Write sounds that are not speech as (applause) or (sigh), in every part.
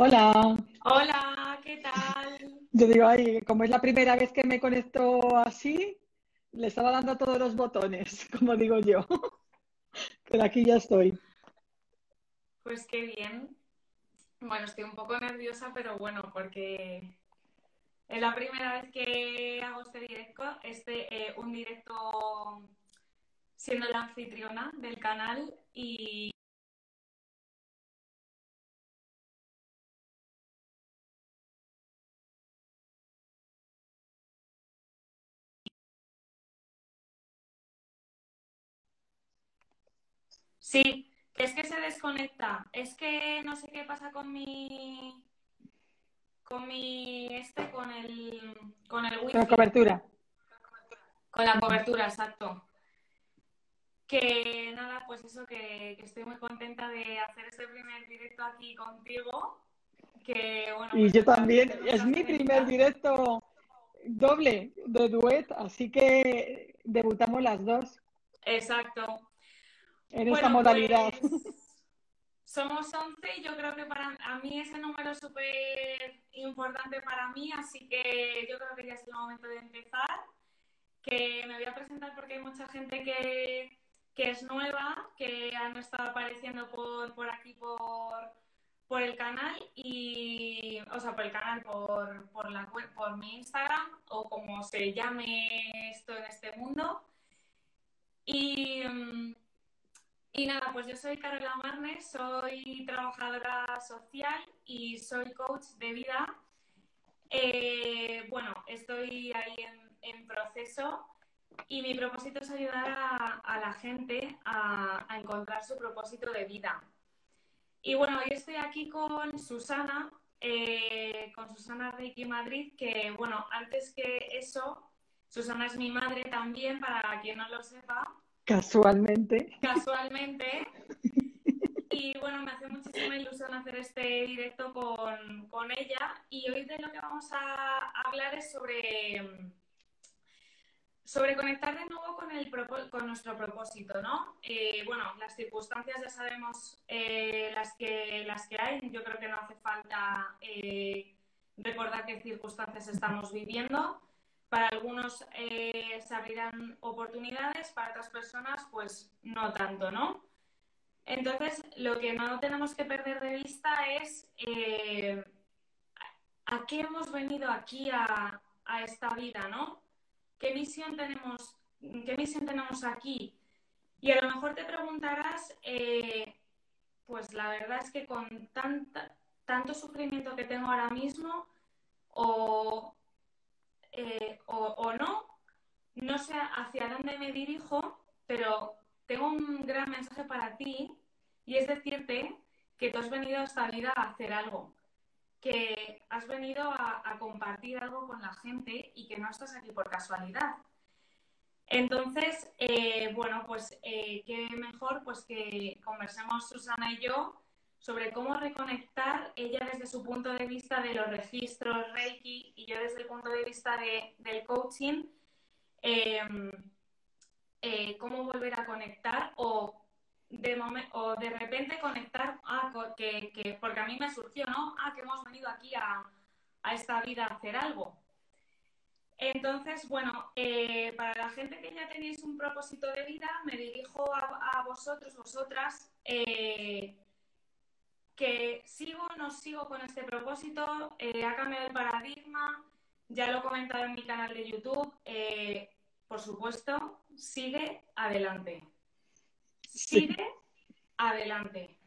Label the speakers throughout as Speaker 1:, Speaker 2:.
Speaker 1: Hola.
Speaker 2: Hola, ¿qué tal?
Speaker 1: Yo digo, ay, como es la primera vez que me conecto así, le estaba dando a todos los botones, (laughs) como digo yo. Pero aquí ya estoy.
Speaker 2: Pues qué bien. Bueno, estoy un poco nerviosa, pero bueno, porque es la primera vez que hago este directo, este, eh, un directo siendo la anfitriona del canal y Sí, que es que se desconecta. Es que no sé qué pasa con mi. Con mi. Este, con el. Con el wifi.
Speaker 1: Con cobertura.
Speaker 2: Con la cobertura, exacto. Que nada, pues eso, que, que estoy muy contenta de hacer este primer directo aquí contigo. Que bueno.
Speaker 1: Y
Speaker 2: pues
Speaker 1: yo también. Es mi primer directo doble de duet, así que debutamos las dos
Speaker 2: Exacto.
Speaker 1: En esta modalidad.
Speaker 2: pues somos 11 y yo creo que para a mí ese número es súper importante para mí, así que yo creo que ya es el momento de empezar. Que me voy a presentar porque hay mucha gente que, que es nueva, que han estado apareciendo por, por aquí, por, por el canal, y, o sea, por el canal, por, por, la, web- por mi Instagram, o como se llame esto en este mundo. Y, mm, y nada, pues yo soy Carola Marnes, soy trabajadora social y soy coach de vida. Eh, bueno, estoy ahí en, proceso y mi propósito es ayudar a, la gente a, a encontrar su propósito de vida. Y bueno, hoy estoy aquí con Susana, eh, con Susana Reiki Madrid, que bueno, antes que eso, Susana es mi madre también, para quien no lo sepa
Speaker 1: Casualmente.
Speaker 2: casualmente. Y bueno, me hace muchísima ilusión hacer este directo con, con ella. Y hoy de lo que vamos a hablar es sobre, sobre conectar de nuevo con, el, con nuestro propósito, ¿no? Eh, bueno, las circunstancias ya sabemos eh, las, que, las que hay. Yo creo que no hace falta eh, recordar qué circunstancias estamos viviendo. Para algunos eh, se abrirán oportunidades, para otras personas pues no tanto, ¿no? Entonces, lo que no tenemos que perder de vista es eh, a qué hemos venido aquí a, a esta vida, ¿no? ¿Qué misión tenemos, qué misión tenemos aquí? Y a lo mejor te preguntarás, eh, pues la verdad es que con tanta, tanto sufrimiento que tengo ahora mismo, o, eh, o, o no, no sé hacia dónde me dirijo, pero tengo un gran mensaje para ti y es decirte que tú has venido a esta vida a hacer algo, que has venido a, compartir algo con la gente y que no estás aquí por casualidad. Entonces, eh, bueno, pues eh, qué mejor pues que conversemos Susana y yo sobre cómo reconectar ella desde su punto de vista de los registros Reiki y yo desde el punto de vista de- del coaching, eh, eh, cómo volver a conectar o de, momen- o de repente conectar, ah, co- que, que- porque a mí me surgió, ¿no? Ah, que hemos venido aquí a, a esta vida a hacer algo. Entonces, bueno, eh, para la gente que ya tenéis un propósito de vida, me dirijo a, a vosotros, vosotras, eh, que sigo o no sigo con este propósito, eh, ha cambiado el paradigma, ya lo he comentado en mi canal de YouTube, eh, por supuesto, sigue adelante.
Speaker 1: Sí.
Speaker 2: Sigue adelante.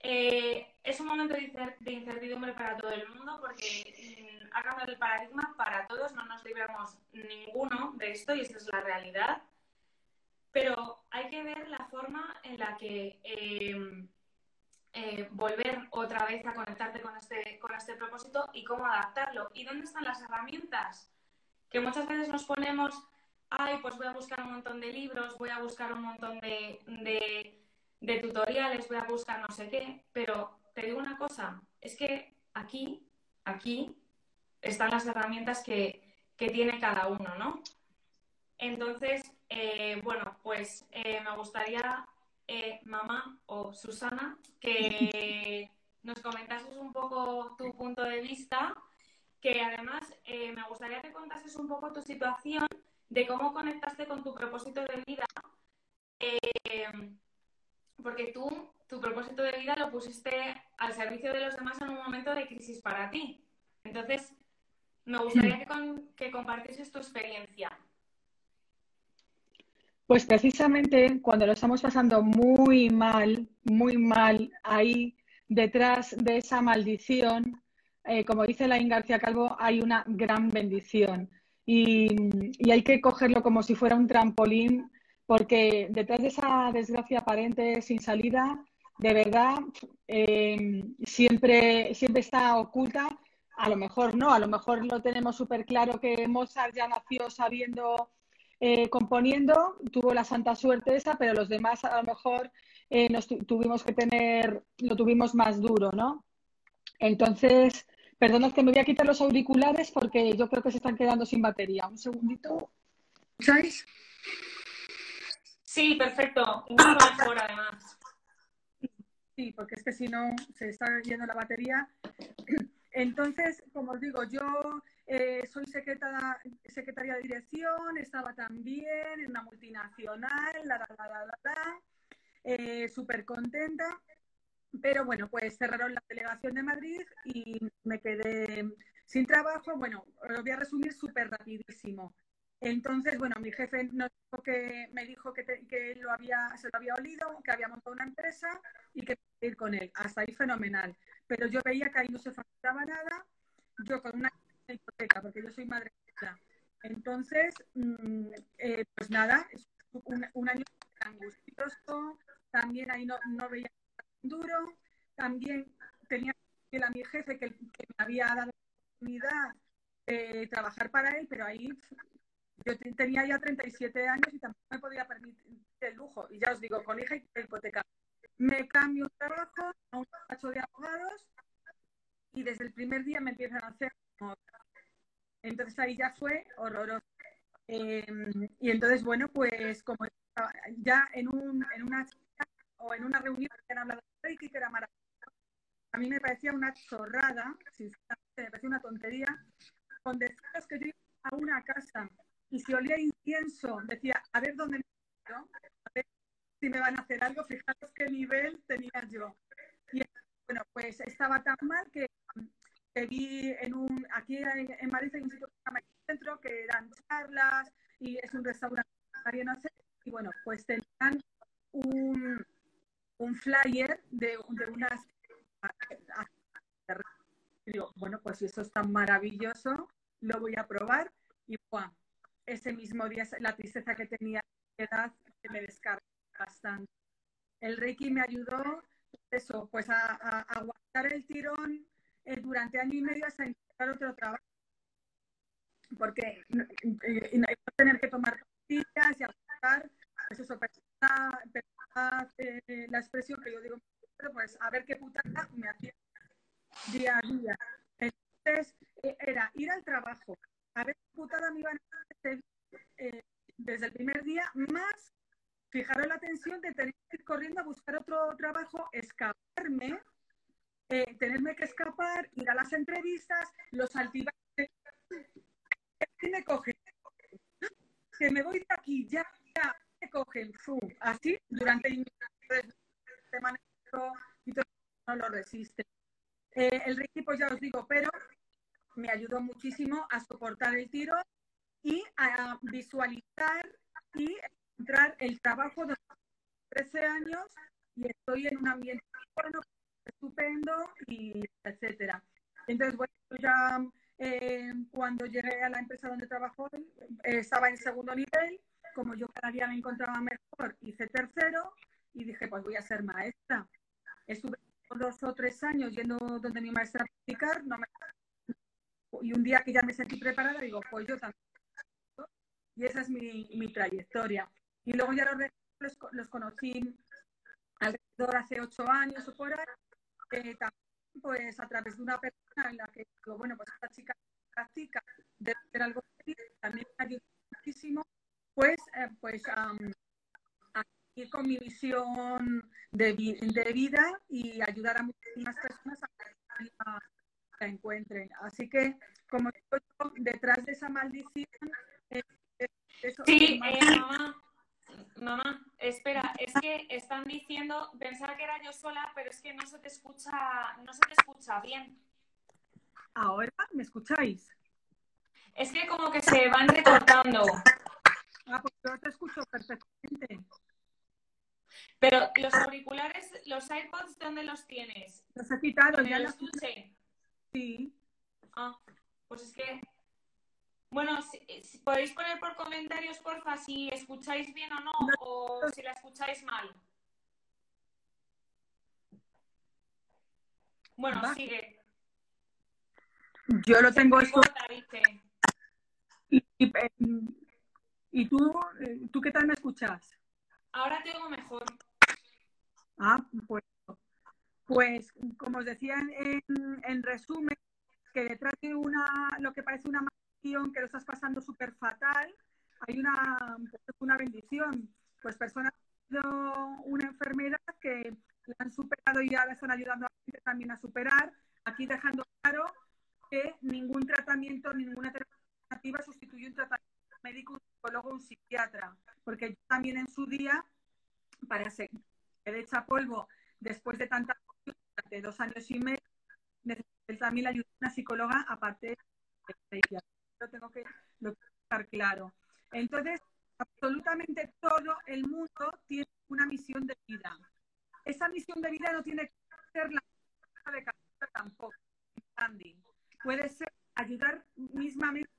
Speaker 2: Eh, es un momento de incer- de incertidumbre para todo el mundo porque mm, ha cambiado el paradigma para todos, no nos libramos ninguno de esto y esta es la realidad. Pero hay que ver la forma en la que eh, volver otra vez a conectarte con este, con este propósito y cómo adaptarlo. ¿Y dónde están las herramientas? Que muchas veces nos ponemos, ay, pues voy a buscar un montón de libros, voy a buscar un montón de, de- de tutoriales, voy a buscar no sé qué, pero te digo una cosa, es que aquí, aquí están las herramientas que, que tiene cada uno, ¿no? Entonces, eh, bueno, pues eh, me gustaría, eh, mamá o Susana, que nos comentases un poco tu punto de vista, que además eh, me gustaría que contases un poco tu situación de cómo conectaste con tu propósito de vida, eh, porque tú tu propósito de vida lo pusiste al servicio de los demás en un momento de crisis para ti. Entonces, me gustaría (clears throat) que, que compartieses tu experiencia.
Speaker 1: Pues precisamente cuando lo estamos pasando muy mal, muy mal, ahí detrás de esa maldición, eh, como dice la García Calvo, hay una gran bendición. Y, hay que cogerlo como si fuera un trampolín, porque detrás de esa desgracia aparente sin salida, de verdad, eh, siempre, siempre está oculta. A lo mejor no, a lo mejor lo tenemos súper claro que Mozart ya nació sabiendo eh, componiendo, tuvo la santa suerte esa, pero los demás a lo mejor eh, nos tuvimos que tener, lo tuvimos más duro, ¿no? Entonces, perdonad que me voy a quitar los auriculares porque yo creo que se están quedando sin batería. Un segundito. ¿Sabes?
Speaker 2: Sí, perfecto. Un poco mejor además.
Speaker 1: Sí, porque es que si no se está yendo la batería. Entonces, como os digo, yo eh, soy secretaria, secretaria de dirección, estaba también en una multinacional, la, la, la, la, la, eh, súper contenta. Pero bueno, pues cerraron la delegación de Madrid y me quedé sin trabajo. Bueno, lo voy a resumir súper rapidísimo. Entonces, bueno, mi jefe que, me dijo que, que lo había, se lo había olido, que había montado una empresa y que ir con él. Hasta ahí fenomenal. Pero yo veía que ahí no se facturaba nada. Yo con una hipoteca, porque yo soy madre. Entonces, mm, eh, pues nada, es un, año angustioso, también ahí no, no veía duro, también tenía que a mi jefe que, que, me había dado la oportunidad de trabajar para él, pero ahí yo tenía ya 37 años y tampoco me podía permitir el lujo. Y ya os digo, con hija y hipoteca. Me cambio un trabajo a un despacho de abogados y desde el primer día me empiezan a hacer entonces ahí ya fue horroroso. Em, y entonces, bueno, pues como ya en, un, en una o en una reunión que han hablado de Reiki, que era maravilloso, a mí me parecía una chorrada, sinceramente, me parecía una tontería, con deciros que yo iba a una casa y si olía incienso, decía, a ver dónde me ¿no? Si me van a hacer algo, fijaros qué nivel tenía yo. Y bueno, pues estaba tan mal que que vi en un, aquí en, Madrid hay un sitio que se centro que eran charlas y es un restaurante y bueno, pues tenían un, un flyer de, de unas digo, bueno, pues si eso es tan maravilloso, lo voy a probar y bueno, ese mismo día la tristeza que tenía que me descarga bastante. El Reiki me ayudó eso, pues a, aguantar el tirón eh, durante año y medio hasta encontrar otro trabajo. Porque eh, no tener que tomar pastillas y aguantar, pues eso, eh, la expresión que yo digo, pues a ver qué putada me hacía día a día. Entonces, eh, era ir al trabajo, a ver qué putada me iban hacer desde el primer día, más fijaros la atención de tener que ir corriendo a buscar otro trabajo, escaparme eh, tenerme que escapar, ir a las entrevistas, los altibajos. Y me cogen. Que me voy de aquí, ya, ya, me cogen. Así, durante semanas y todo, no lo resiste. Eh, el equipo ya os digo, pero me ayudó muchísimo a soportar el tiro y a visualizar y encontrar el trabajo de 13 años y estoy en un ambiente bueno, estupendo y etcétera. Entonces, bueno, ya eh, cuando llegué a la empresa donde trabajo, eh, estaba en segundo nivel, como yo cada día me encontraba mejor, hice tercero y dije, pues voy a ser maestra. Estuve dos o tres años yendo donde mi maestra a practicar, no me... y un día que ya me sentí preparada, digo, pues yo también. Y esa es mi, mi trayectoria. Y luego ya los, los, los conocí alrededor hace ocho años o por ahí, también pues a través de una persona en la que digo, bueno, pues esta chica practica, debe ser algo también me ayuda muchísimo, pues, eh, pues a ir con mi visión de, vida y ayudar a muchísimas personas a que la encuentren. Así que, como digo detrás de esa maldición...
Speaker 2: sí, eh, mamá, mamá, espera, es que están diciendo, pensaba que era yo sola, pero es que no se te escucha, no se te escucha bien.
Speaker 1: ¿Ahora me escucháis?
Speaker 2: Es que como que se van recortando.
Speaker 1: Ah, pues yo te escucho perfectamente.
Speaker 2: Pero los auriculares, los AirPods, ¿dónde los tienes?
Speaker 1: Los he quitado, ya
Speaker 2: los escuché.
Speaker 1: Sí.
Speaker 2: Ah, pues es que. Bueno, si, podéis poner por comentarios, porfa, si escucháis bien o no, o si la escucháis mal. Bueno, sigue.
Speaker 1: Yo lo tengo esto. Em, ¿Y, tú, eh, tú qué tal me escuchas?
Speaker 2: Ahora tengo mejor.
Speaker 1: Ah, pues, pues como os decía en, resumen, que detrás de una, lo que parece una que lo estás pasando súper fatal, hay una, una bendición. Pues personas una enfermedad que la han superado y ahora están ayudando a la gente también a superar, aquí dejando claro que ningún tratamiento, ninguna terapia sustituye un tratamiento médico, un psicólogo, un psiquiatra, porque yo también en su día, para ser hecha polvo después de tanta durante dos años y medio, necesité también la ayuda de una psicóloga aparte de Lo tengo que estar claro. Entonces, absolutamente todo el mundo tiene una misión de vida. Esa misión de vida no tiene que ser la de tampoco, Puede ser ayudar mismamente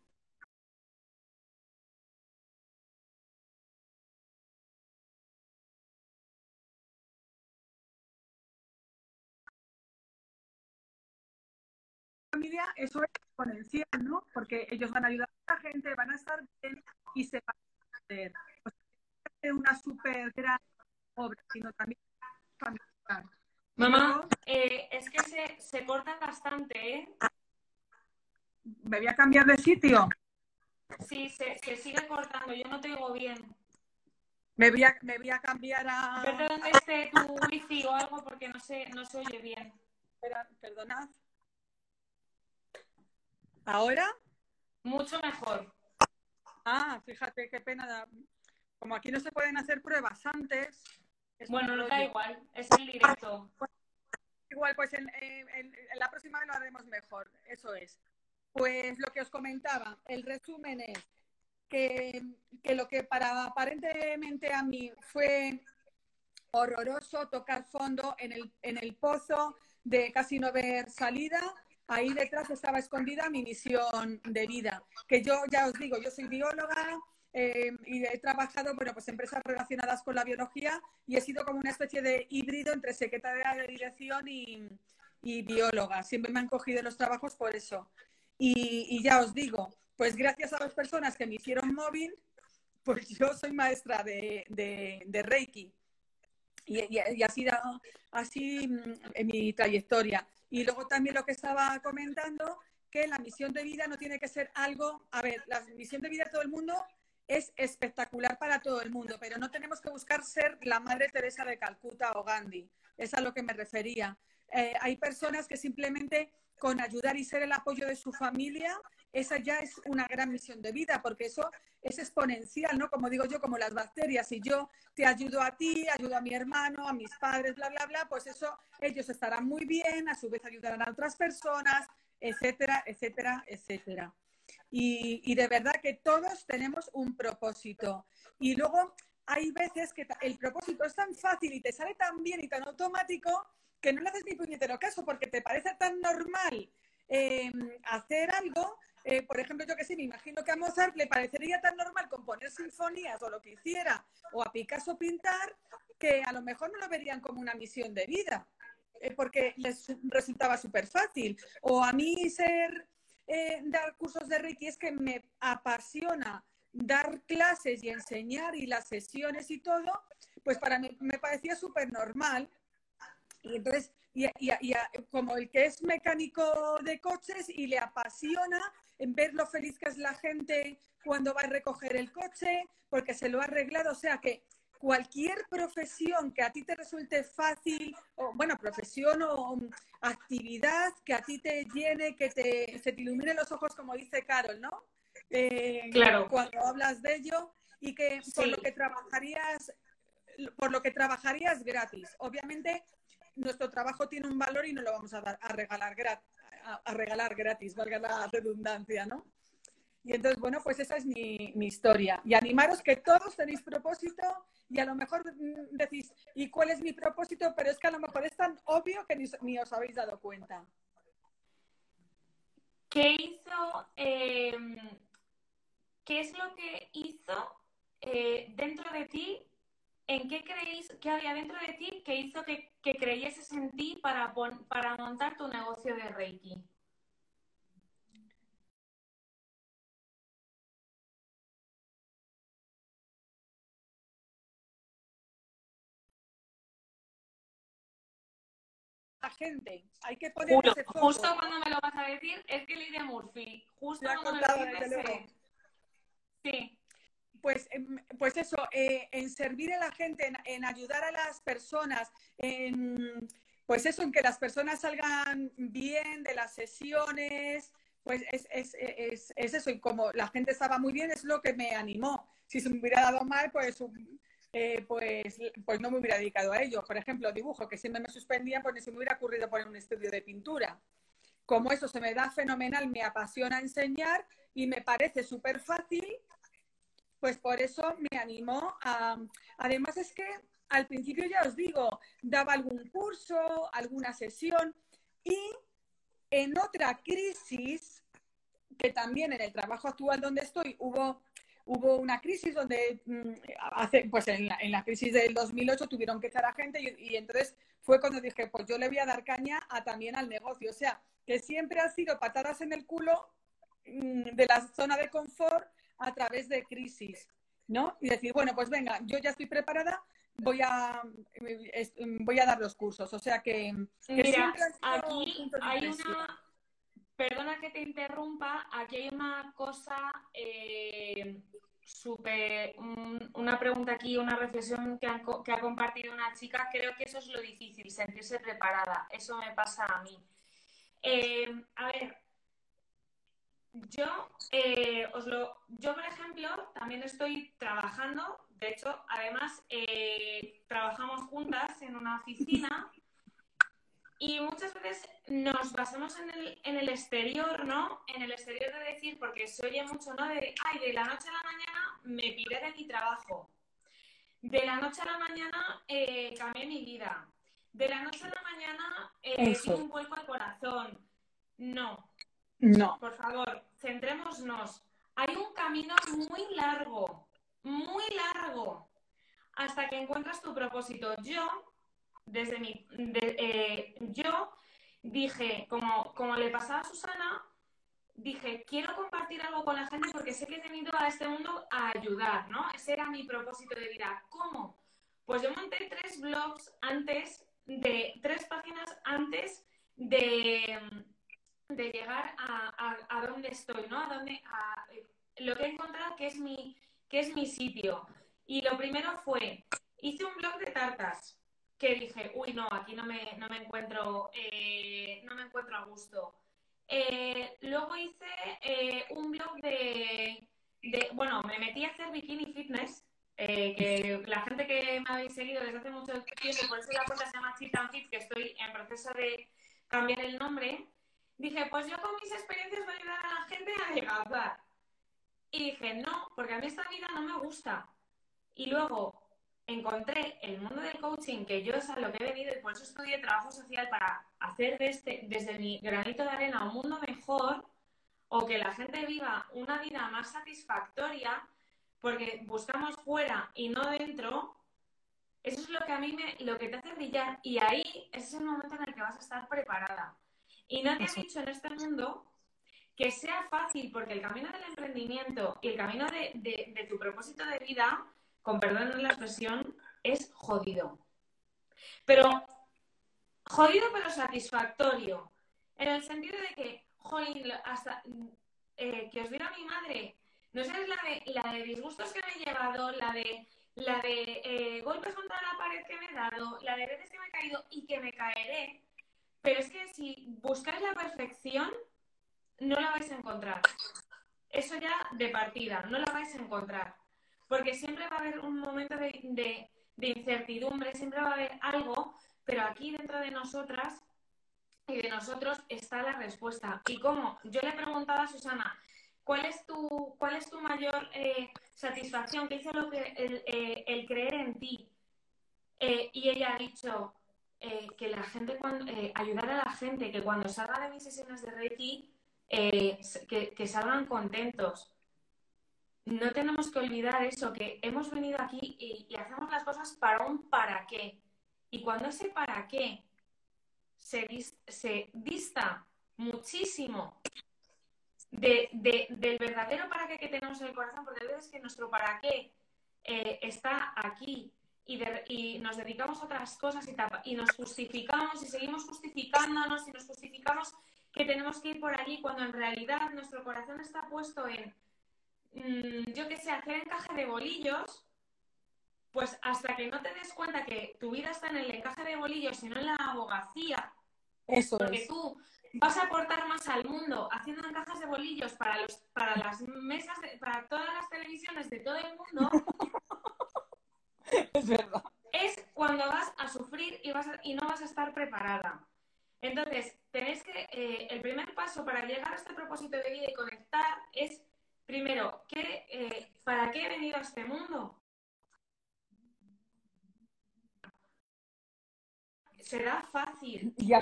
Speaker 1: familia, eso es exponencial, ¿no? Porque ellos van a ayudar a la gente, van a estar bien y se van a hacer. O sea, una súper gran obra, sino también familiar.
Speaker 2: Mamá, eh, es que se, se corta bastante, ¿eh?
Speaker 1: ¿Me voy a cambiar de sitio?
Speaker 2: Sí, se, se sigue cortando, yo no te oigo bien.
Speaker 1: Me voy a, me voy a cambiar a...
Speaker 2: Donde esté tu wifi o algo porque no se, no se oye bien.
Speaker 1: Espera, perdonad. ¿Ahora?
Speaker 2: Mucho mejor.
Speaker 1: Ah, fíjate qué pena. Como aquí no se pueden hacer pruebas antes.
Speaker 2: Bueno, no da igual, es el directo.
Speaker 1: Igual, pues en, la próxima vez lo haremos mejor, eso es. Pues lo que os comentaba, el resumen es que, que lo que para aparentemente a mí fue horroroso tocar fondo en el, en el pozo de casi no ver salida, ahí detrás estaba escondida mi misión de vida. Que yo ya os digo, yo soy bióloga eh, y he trabajado, bueno, pues empresas relacionadas con la biología y he sido como una especie de híbrido entre secretaria de dirección y, bióloga. Siempre me han cogido los trabajos por eso. Y, ya os digo, pues gracias a las personas que me hicieron móvil, pues (laughs) yo soy maestra de, Reiki. Y, y, sido así mm, en mi trayectoria. Y luego también lo que estaba comentando, que la misión de vida no tiene que ser algo, a ver, la misión de vida de todo el mundo es espectacular para todo el mundo, pero no tenemos que buscar ser la Madre Teresa de Calcuta o Gandhi. Es a lo que me refería. Eh, hay personas que simplemente con ayudar y ser el apoyo de su familia, esa ya es una gran misión de vida, porque eso es exponencial, ¿no? Como digo yo, como las bacterias, si yo te ayudo a ti, ayudo a mi hermano, a mis padres, bla, bla, bla, pues eso, ellos estarán muy bien, a su vez ayudarán a otras personas, etcétera, etcétera, etcétera. Y, y de verdad que todos tenemos un propósito. Y luego hay veces que el propósito es tan fácil y te sale tan bien y tan automático que no le haces ni puñetero caso porque te parece tan normal eh, hacer algo. Eh, por ejemplo, yo que sé, me imagino que a Mozart le parecería tan normal componer sinfonías o lo que hiciera, o a Picasso pintar, que a lo mejor no lo verían como una misión de vida, eh, porque les resultaba súper fácil. O a mí ser, dar cursos de Reiki es que me apasiona dar clases y enseñar y las sesiones y todo, pues para mí me parecía súper normal y entonces, y, como el que es mecánico de coches y le apasiona en ver lo feliz que es la gente cuando va a recoger el coche, porque se lo ha arreglado. O sea que cualquier profesión que a ti te resulte fácil, o bueno, profesión o actividad que a ti te llene, que te, se te ilumine los ojos, como dice Carol, ¿no?
Speaker 2: Eh, claro.
Speaker 1: Cuando hablas de ello y que por lo que trabajarías, por lo que trabajarías gratis. Obviamente, nuestro trabajo tiene un valor y no lo vamos a, dar, a regalar gratis, a regalar gratis, valga la redundancia, ¿no? Y entonces, bueno, pues esa es mi, historia. Y animaros que todos tenéis propósito y a lo mejor decís, ¿y cuál es mi propósito? Pero es que a lo mejor es tan obvio que ni, os habéis dado cuenta.
Speaker 2: ¿Qué hizo, em, qué es lo que hizo eh, dentro de ti? ¿En qué creéis que había dentro de ti que hizo que, que creyeses en ti para, para montar tu negocio de Reiki?
Speaker 1: gente. Hay que poner
Speaker 2: Justo cuando me lo vas a decir, es que Lidia Murphy. Justo cuando me lo dices, Sí.
Speaker 1: Pues, em, pues eso, eh, en servir a la gente, en, ayudar a las personas, en, pues eso, en que las personas salgan bien de las sesiones, pues es, es, es, es, eso. Y como la gente estaba muy bien, es lo que me animó. Si se me hubiera dado mal, pues eh, pues, pues no me hubiera dedicado a ello. Por ejemplo, dibujo, que siempre me suspendía, pues ni se me hubiera ocurrido poner un estudio de pintura. Como eso se me da fenomenal, me apasiona enseñar y me parece súper fácil, pues por eso me animó a... Además es que al principio ya os digo, daba algún curso, alguna sesión y en otra crisis, que también en el trabajo actual donde estoy hubo hubo una crisis donde, mm, hace, pues en la, en la, crisis del 2008 tuvieron que echar a gente y, entonces fue cuando dije, pues yo le voy a dar caña a, también al negocio. O sea, que siempre ha sido patadas en el culo mm, de la zona de confort a través de crisis, ¿no? Y decir, bueno, pues venga, yo ya estoy preparada, voy a, voy a dar los cursos. O sea que,
Speaker 2: Mira, aquí hay una... Perdona que te interrumpa, aquí hay una cosa eh, súper, una pregunta aquí, una reflexión que, ha compartido una chica, creo que eso es lo difícil, sentirse preparada, eso me pasa a mí. Eh, a ver, yo, eh, os lo, yo, por ejemplo, también estoy trabajando, de hecho, además, eh, trabajamos juntas en una oficina y muchas veces nos basamos en el, en el exterior, ¿no? En el exterior de decir, porque se oye mucho, ¿no? De, ay, de la noche a la mañana me piré de mi trabajo. De la noche a la mañana eh, cambié mi vida. De la noche a la mañana eh, un vuelco al corazón. No.
Speaker 1: No.
Speaker 2: Por favor, centrémonos. Hay un camino muy largo, muy largo, hasta que encuentras tu propósito. Yo desde mi, eh, yo dije, como, como le pasaba a Susana, dije, quiero compartir algo con la gente porque sé que he venido a este mundo a ayudar, ¿no? Ese era mi propósito de vida. ¿Cómo? Pues yo monté tres blogs antes de, tres páginas antes de, de llegar a, a, donde estoy, ¿no? A donde, a, lo que he encontrado que es mi, que es mi sitio. Y lo primero fue, hice un blog de tartas, que dije, uy, no, aquí no me, no me encuentro, eh, no me encuentro a gusto. Eh, luego hice eh, un blog de, bueno, me metí a hacer bikini fitness, que la gente que me habéis seguido desde hace mucho tiempo, por eso la cuenta se llama Cheat and Fit, que estoy en proceso de cambiar el nombre, dije, pues yo con mis experiencias voy a ayudar a la gente a adelgazar. Y dije, no, porque a mí esta vida no me gusta. Y luego encontré el mundo del coaching, que yo es a lo que he venido y por eso estudié trabajo social para hacer de este, desde mi granito de arena un mundo mejor o que la gente viva una vida más satisfactoria porque buscamos fuera y no dentro, eso es lo que a mí me, lo que te hace brillar y ahí ese es el momento en el que vas a estar preparada. Y nadie ha dicho en este mundo que sea fácil porque el camino del emprendimiento y el camino de, de tu propósito de vida con perdón en la expresión, es jodido. Pero jodido pero satisfactorio. En el sentido de que, joder, hasta eh, que os diga mi madre, no sabes la de, la de disgustos que me he llevado, la de la de eh, golpes contra la pared que me he dado, la de veces que me he caído y que me caeré. Pero es que si buscáis la perfección, no la vais a encontrar. Eso ya de partida, no la vais a encontrar. Porque siempre va a haber un momento de, incertidumbre, siempre va a haber algo, pero aquí dentro de nosotras y de nosotros está la respuesta. ¿Y cómo? Yo le he preguntado a Susana, ¿cuál es tu, cuál es tu mayor eh, satisfacción? ¿Qué hizo lo que, el, eh, creer en ti? Eh, y ella ha dicho que la gente, cuando, ayudar a la gente, que cuando salga de mis sesiones de Reiki, que salgan contentos no tenemos que olvidar eso, que hemos venido aquí y, hacemos las cosas para un para qué. Y cuando ese para qué se, dista muchísimo del verdadero para qué que tenemos en el corazón, porque a veces que nuestro para qué eh, está aquí y, nos dedicamos a otras cosas y, y nos justificamos y seguimos justificándonos y nos justificamos que tenemos que ir por allí cuando en realidad nuestro corazón está puesto en Mm, yo que sé, hacer encaje de bolillos, pues hasta que no te des cuenta que tu vida está en el encaje de bolillos y no en la abogacía,
Speaker 1: Eso
Speaker 2: porque tú vas a aportar más al mundo haciendo encajes de bolillos para los para las mesas para todas las televisiones de todo el mundo (laughs)
Speaker 1: es verdad
Speaker 2: es cuando vas a sufrir y vas y no vas a estar preparada entonces tenéis que eh, el primer paso para llegar a este propósito de vida y conectar es Primero, ¿qué, eh, ¿para qué he venido a este mundo? Será fácil.
Speaker 1: Y,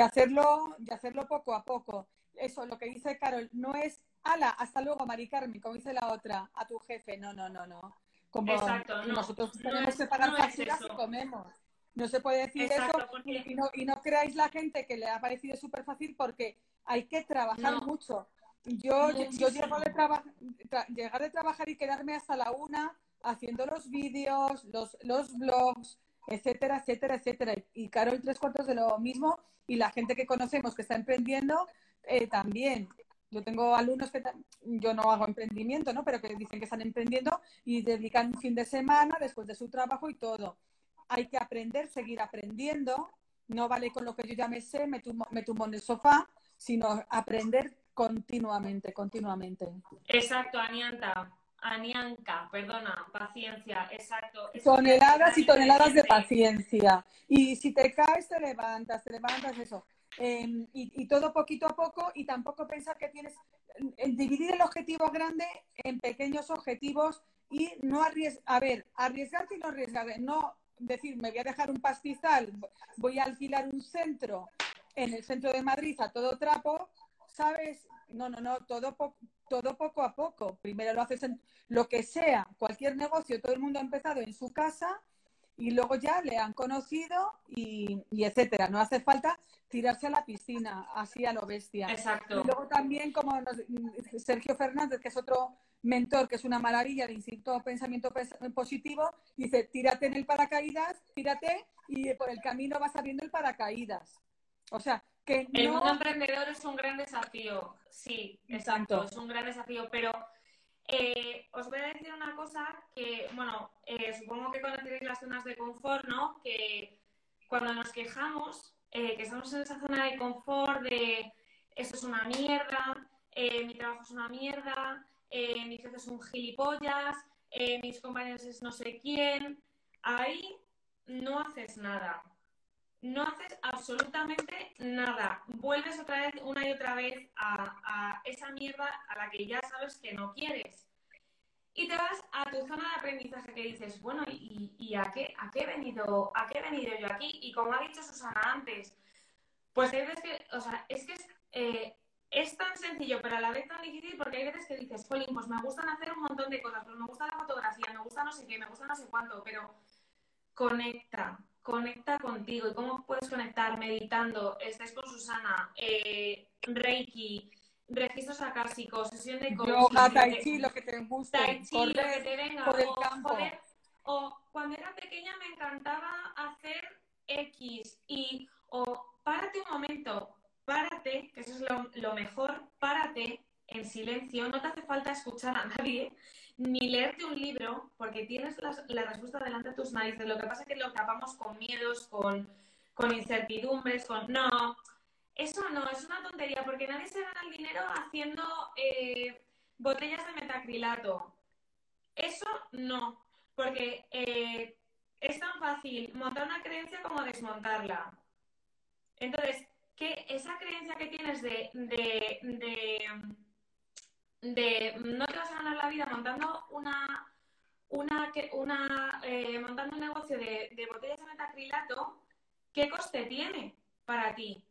Speaker 1: hacerlo, y hacerlo poco a poco. Eso, lo que dice Carol, no es, ala, hasta luego, Mari Carmen, como dice la otra, a tu jefe. No, no, no, no. Como
Speaker 2: Exacto,
Speaker 1: nosotros tenemos que pagar facturas y comemos. No se puede decir eso y, no, y no creáis la gente que le ha parecido súper fácil porque hay que trabajar mucho. Yo, yo llego de llegar de trabajar y quedarme hasta la una haciendo los vídeos, los, los blogs, etcétera, etcétera, etcétera. Y Carol, tres cuartos de lo mismo. Y la gente que conocemos que está emprendiendo eh, también. Yo tengo alumnos que yo no hago emprendimiento, ¿no? Pero que dicen que están emprendiendo y dedican un fin de semana después de su trabajo y todo. Hay que aprender, seguir aprendiendo. No vale con lo que yo ya me sé, me tumbo, me tumbo en el sofá, sino aprender Continuamente, continuamente.
Speaker 2: Exacto, Anianta. Anianca, perdona, paciencia, exacto.
Speaker 1: toneladas y toneladas de paciencia. Y si te caes, te levantas, te levantas, eso. Em, y, todo poquito a poco y tampoco pensar que tienes, dividir el objetivo grande en pequeños objetivos y no arriesgar, a ver, arriesgarte y no arriesgar, no decir, me voy a dejar un pastizal, voy a alquilar un centro en el centro de Madrid a todo trapo, ¿sabes? No, no, no, todo, todo poco a poco. Primero lo haces en lo que sea, cualquier negocio, todo el mundo ha empezado en su casa y luego ya le han conocido y, etcétera. No hace falta tirarse a la piscina, así a lo bestia.
Speaker 2: Exacto.
Speaker 1: Y luego también, como Sergio Fernández, que es otro mentor, que es una maravilla de instinto pensamiento positivo, dice, tírate en el paracaídas, tírate y por el camino vas abriendo el paracaídas. O sea,
Speaker 2: el mundo emprendedor es un gran desafío, sí, exacto, es un gran desafío, pero eh, os voy a decir una cosa que, bueno, eh, supongo que conoceréis las zonas de confort, ¿no? Que cuando nos quejamos, eh, que estamos en esa zona de confort de esto es una mierda, mi trabajo es una mierda, mi jefe es un gilipollas, mis compañeros es no sé quién, ahí no haces nada no haces absolutamente nada. Vuelves otra vez, una y otra vez a, esa mierda a la que ya sabes que no quieres. Y te vas a tu zona de aprendizaje que dices, bueno, ¿y, a, qué, a, qué he venido, a qué venido yo aquí? Y como ha dicho Susana antes, pues hay veces que, o sea, es que es, eh, es tan sencillo, pero a la vez tan difícil porque hay veces que dices, Colin, pues me gustan hacer un montón de cosas, pero me gusta la fotografía, me gusta no sé qué, me gusta no sé cuánto, pero conecta, conecta contigo. ¿Y cómo puedes conectar? Meditando, estés con Susana, eh, Reiki, registros acásicos, sesión de
Speaker 1: coaching. Yoga, Tai Chi, lo que te guste.
Speaker 2: Tai Chi, lo que te venga. o, campo. o cuando era pequeña me encantaba hacer X y o párate un momento, párate, que eso es lo, mejor, párate, en silencio, no te hace falta escuchar a nadie, ni leerte un libro, porque tienes la, respuesta delante de tus narices. Lo que pasa es que lo tapamos con miedos, con, con incertidumbres, con... No, eso no, es una tontería, porque nadie se gana el dinero haciendo eh, botellas de metacrilato. Eso no, porque eh, es tan fácil montar una creencia como desmontarla. Entonces, que esa creencia que tienes de, de, de, no te vas a ganar la vida montando una, una, una eh, montando un negocio de, de botellas de metacrilato, ¿qué coste tiene para ti?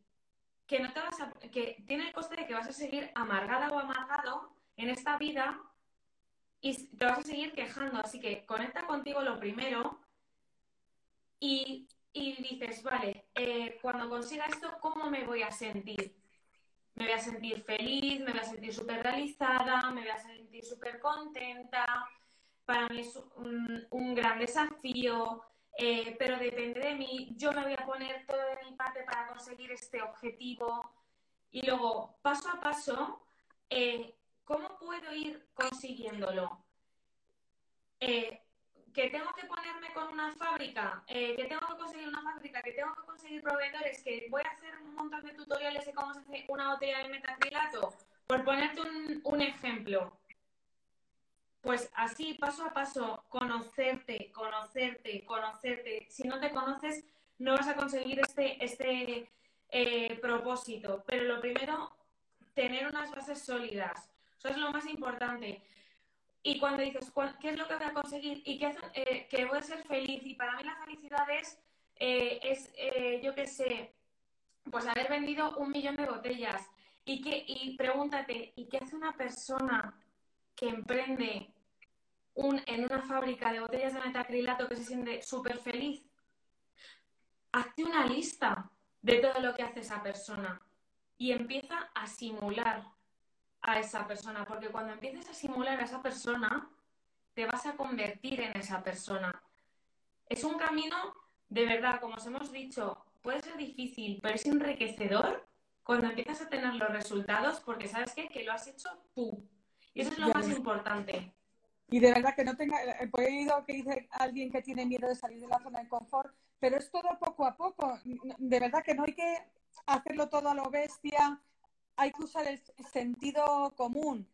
Speaker 2: que no te vas a, que tiene el coste de que vas a seguir amargada o amargado en esta vida y te vas a seguir quejando. Así que conecta contigo lo primero y, dices, vale, eh, cuando consiga esto, ¿cómo me voy a sentir? Me voy a sentir feliz, me voy a sentir súper realizada, me voy a sentir súper contenta. Para mí es un gran desafío. Eh, pero depende de mí, yo me voy a poner todo de mi parte para conseguir este objetivo. Y luego, paso a paso, eh, ¿cómo puedo ir consiguiéndolo? Eh, que tengo que ponerme con una fábrica, que tengo que conseguir una fábrica, que tengo que conseguir proveedores, que voy a hacer un montón de tutoriales de cómo se hace una botella de metacrilato, por ponerte un ejemplo. Pues así, paso a paso, conocerte, conocerte, conocerte. Si no te conoces, no vas a conseguir este, este eh, propósito. Pero lo primero, tener unas bases sólidas. Eso es lo más importante. Y cuando dices, ¿qué es lo que voy a conseguir? Y qué eh, que voy a ser feliz. Y para mí la felicidad es, eh, es yo qué sé, pues haber vendido un millón de botellas. Y, que, y pregúntate, ¿y qué hace una persona que emprende en una fábrica de botellas de metacrilato que se siente súper feliz, hazte una lista de todo lo que hace esa persona y empieza a simular a esa persona, porque cuando empieces a simular a esa persona, te vas a convertir en esa persona. Es un camino, de verdad, como os hemos dicho, puede ser difícil, pero es enriquecedor cuando empiezas a tener los resultados, porque sabes qué? que lo has hecho tú. Y eso es lo más importante.
Speaker 1: Y de verdad que no tenga, he eh, pues oído que dice alguien que tiene miedo de salir de la zona de confort, pero es todo poco a poco. De verdad que no hay que hacerlo todo a lo bestia, hay que usar el sentido común.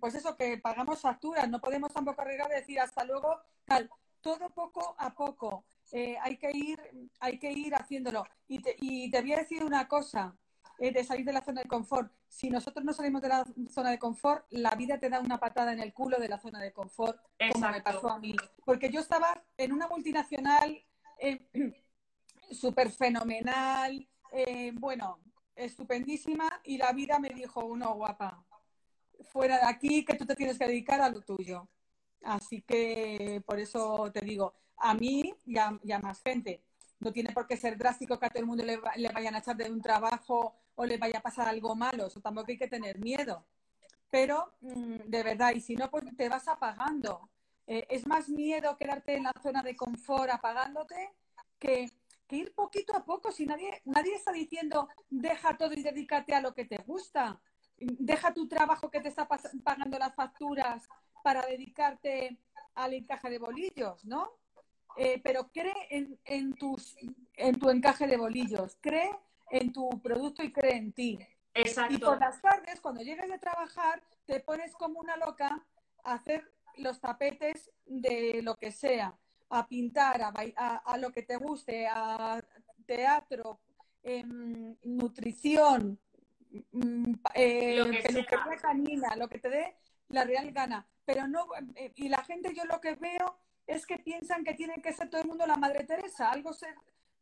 Speaker 1: Pues eso, que pagamos facturas, no podemos tampoco arriesgar de decir hasta luego, tal. Todo poco a poco. Eh, hay, que ir, hay que ir haciéndolo. Y te, y te voy a decir una cosa, eh, de salir de la zona de confort. Si nosotros no salimos de la zona de confort, la vida te da una patada en el culo de la zona de confort, como me pasó a mí. Porque yo estaba en una multinacional eh, (clears throat) súper fenomenal, eh, bueno, estupendísima, y la vida me dijo, uno guapa, fuera de aquí, que tú te tienes que dedicar a lo tuyo. Así que por eso te digo, a mí y a, más gente. No tiene por qué ser drástico que a todo el mundo le, le vayan a echar de un trabajo o le vaya a pasar algo malo, eso tampoco hay que tener miedo. Pero, mm, de verdad, y si no, pues te vas apagando. Eh, es más miedo quedarte en la zona de confort apagándote que, ir poquito a poco. Si nadie, nadie está diciendo deja todo y dedícate a lo que te gusta. Deja tu trabajo que te está pagando las facturas para dedicarte al encaje de bolillos, ¿no? Eh, pero cree en, en, tus, en tu encaje de bolillos. Cree en tu producto y cree en ti.
Speaker 2: Exacto.
Speaker 1: Y por las tardes, cuando llegues de trabajar, te pones como una loca a hacer los tapetes de lo que sea, a pintar, a, a, lo que te guste, a teatro, em, nutrición, mm, eh, lo que canina, lo que te dé la real gana. Pero no, eh, y la gente yo lo que veo es que piensan que tiene que ser todo el mundo la Madre Teresa, algo ser,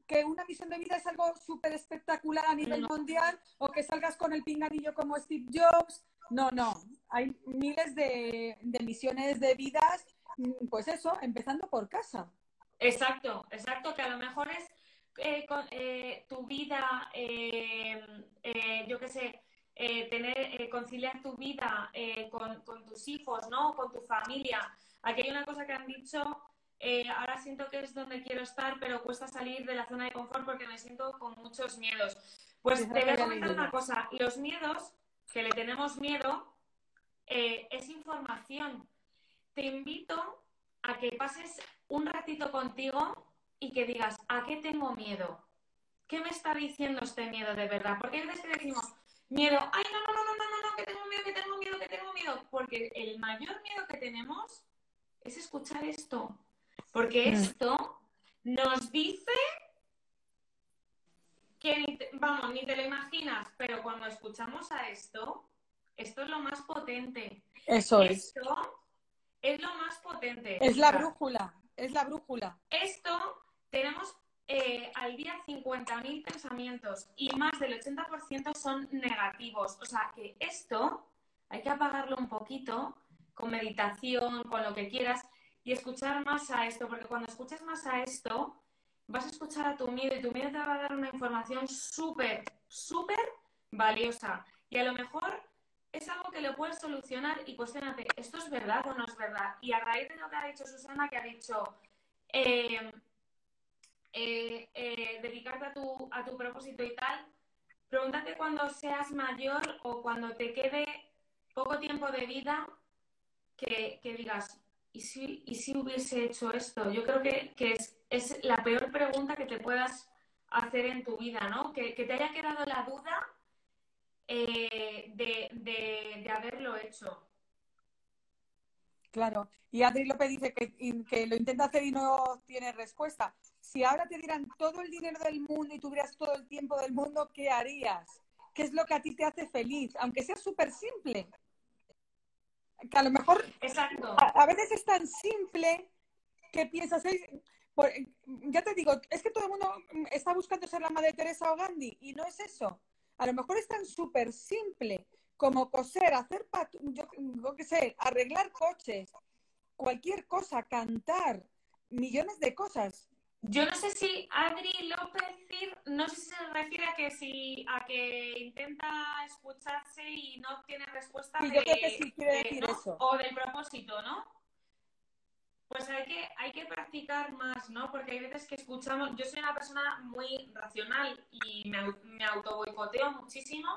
Speaker 1: que una misión de vida es algo súper espectacular a nivel mundial o que salgas con el pinganillo como Steve Jobs. No, no. Hay miles de, misiones de vidas, pues eso, empezando por casa.
Speaker 2: Exacto, exacto, que a lo mejor es eh, eh, tu vida, eh, yo qué sé, tener, conciliar tu vida con, con, tus hijos, ¿no? Con tu familia. Aquí hay una cosa que han dicho ahora siento que es donde quiero estar, pero cuesta salir de la zona de confort porque me siento con muchos miedos. Pues te voy a comentar una cosa, los miedos, que le tenemos miedo, es información. Te invito a que pases un ratito contigo y que digas, ¿a qué tengo miedo? ¿Qué me está diciendo este miedo de verdad? Porque hay veces que decimos, miedo, ay, no, no, no, no, no, no, que tengo miedo, que tengo miedo, que tengo miedo. Porque el mayor miedo que tenemos es escuchar esto. Porque mm. esto nos dice que, vamos, ni te lo imaginas, pero cuando escuchamos a esto, esto es lo más potente.
Speaker 1: Eso
Speaker 2: es. Esto es lo más potente.
Speaker 1: Es la brújula, es la brújula.
Speaker 2: Esto tenemos eh, al día 50.000 pensamientos y más del 80% son negativos. O sea que esto hay que apagarlo un poquito con meditación, con lo que quieras y escuchar más a esto, porque cuando escuches más a esto, vas a escuchar a tu miedo y tu miedo te va a dar una información súper, súper valiosa. Y a lo mejor es algo que lo puedes solucionar y cuestionate, ¿esto es verdad o no es verdad? Y a raíz de lo que ha dicho Susana, que ha dicho, eh, eh, eh, dedicarte a tu, a tu propósito y tal, pregúntate cuando seas mayor o cuando te quede poco tiempo de vida que, digas, ¿y si, ¿y si hubiese hecho esto? Yo creo que, es, la peor pregunta que te puedas hacer en tu vida, ¿no? Que, te haya quedado la duda eh, de, de, haberlo hecho.
Speaker 1: Claro, y Adri López dice que, que, lo intenta hacer y no tiene respuesta si ahora te dieran todo el dinero del mundo y tuvieras todo el tiempo del mundo, ¿qué harías? ¿Qué es lo que a ti te hace feliz? Aunque sea súper simple. Que a lo mejor
Speaker 2: Exacto.
Speaker 1: A, veces es tan simple que piensas, ya te digo, es que todo el mundo está buscando ser la madre Teresa o Gandhi y no es eso. A lo mejor es tan súper simple como coser, hacer, yo, yo qué sé, arreglar coches, cualquier cosa, cantar, millones de cosas.
Speaker 2: Yo no sé si Adri López no sé si se refiere a que si a que intenta escucharse y no obtiene respuesta
Speaker 1: sí, yo creo que sí quiere decir eso.
Speaker 2: o del propósito, ¿no? Pues hay que, hay que practicar más, ¿no? Porque hay veces que escuchamos, yo soy una persona muy racional y me, me auto boicoteo muchísimo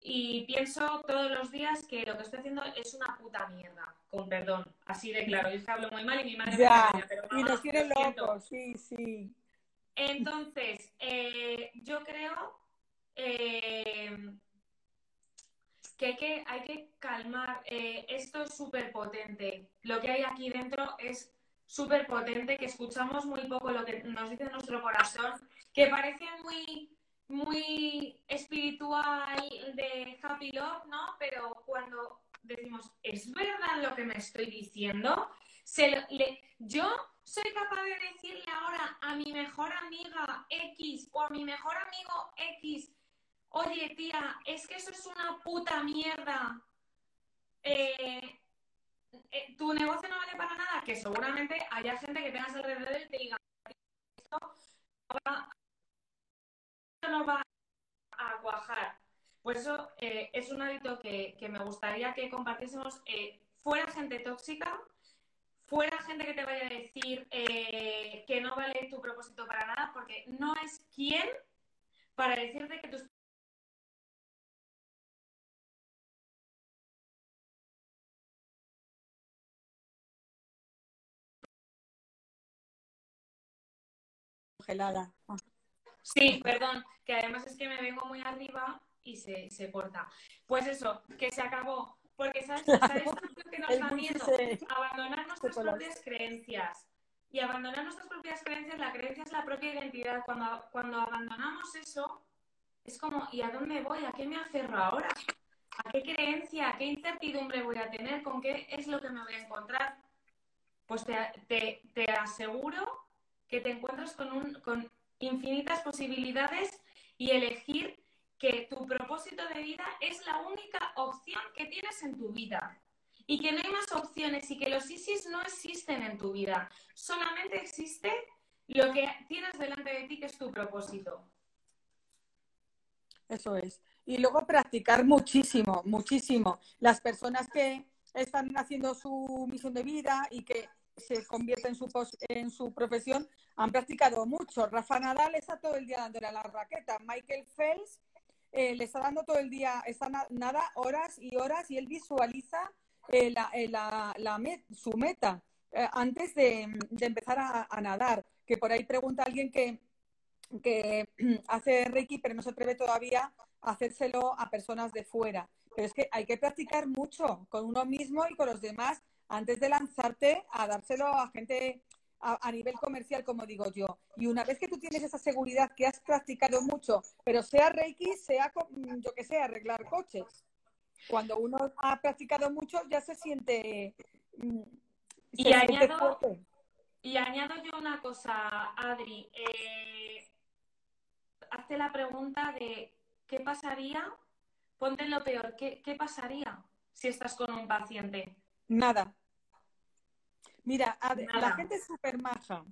Speaker 2: y pienso todos los días que lo que estoy haciendo es una puta mierda, con perdón, así de claro. Yo hablo muy mal y mi madre
Speaker 1: ya, me pero y nos tiene locos, sí, sí.
Speaker 2: Entonces, eh, yo creo eh, que, hay que hay que calmar. Eh, esto es súper potente. Lo que hay aquí dentro es súper potente, que escuchamos muy poco lo que nos dice nuestro corazón, que parece muy muy espiritual de happy love, ¿no? Pero cuando decimos, ¿es verdad lo que me estoy diciendo? yo soy capaz de decirle ahora a mi mejor amiga X o a mi mejor amigo X, oye tía, es que eso es una puta mierda. Eh, eh, tu negocio no vale para nada, que seguramente haya gente que tengas alrededor y te diga, esto no va a cuajar. Por eso eh, es un hábito que, me gustaría que compartiésemos. Fuera gente tóxica, fuera gente que te vaya a decir que no vale tu propósito para nada, porque no es quien para decirte que tus
Speaker 1: congelada.
Speaker 2: Sí, perdón, que además es que me vengo muy arriba y se, se corta. Pues eso, que se acabó. Porque ¿sabes, ¿sabes (laughs) lo que nos da miedo? Abandonar nuestras propias creencias. Y abandonar nuestras propias creencias, la creencia es la propia identidad. Cuando, cuando abandonamos eso, es como, ¿y a dónde voy? ¿A qué me aferro ahora? ¿A qué creencia? ¿A qué incertidumbre voy a tener? ¿Con qué es lo que me voy a encontrar? Pues te, te, te aseguro que te encuentras con, un, con infinitas posibilidades y elegir que tu propósito de vida es la única opción que tienes en tu vida y que no hay más opciones y que los ISIS no existen en tu vida. Solamente existe lo que tienes delante de ti, que es tu propósito.
Speaker 1: Eso es. Y luego practicar muchísimo, muchísimo. Las personas que están haciendo su misión de vida y que se convierte en su, en su profesión, han practicado mucho. Rafa Nadal está todo el día dándole a la raqueta. Michael Phelps eh, le está dando todo el día, está nada, horas y horas, y él visualiza eh, su meta antes de, empezar a, nadar. Que por ahí pregunta alguien que, que (clears throat) hace Reiki, pero no se atreve todavía a hacérselo a personas de fuera. Pero es que hay que practicar mucho con uno mismo y con los demás antes de lanzarte a dárselo a gente a, nivel comercial, como digo yo. Y una vez que tú tienes esa seguridad que has practicado mucho, pero sea Reiki, sea, yo que sé, arreglar coches. Cuando uno ha practicado mucho, ya se siente.
Speaker 2: Mm, y, añado, y añado yo una cosa, Adri. Eh, hazte la pregunta de qué pasaría, ponte lo peor, ¿qué, qué pasaría si estás con un paciente?
Speaker 1: Nada. Mira, la gente es súper maja.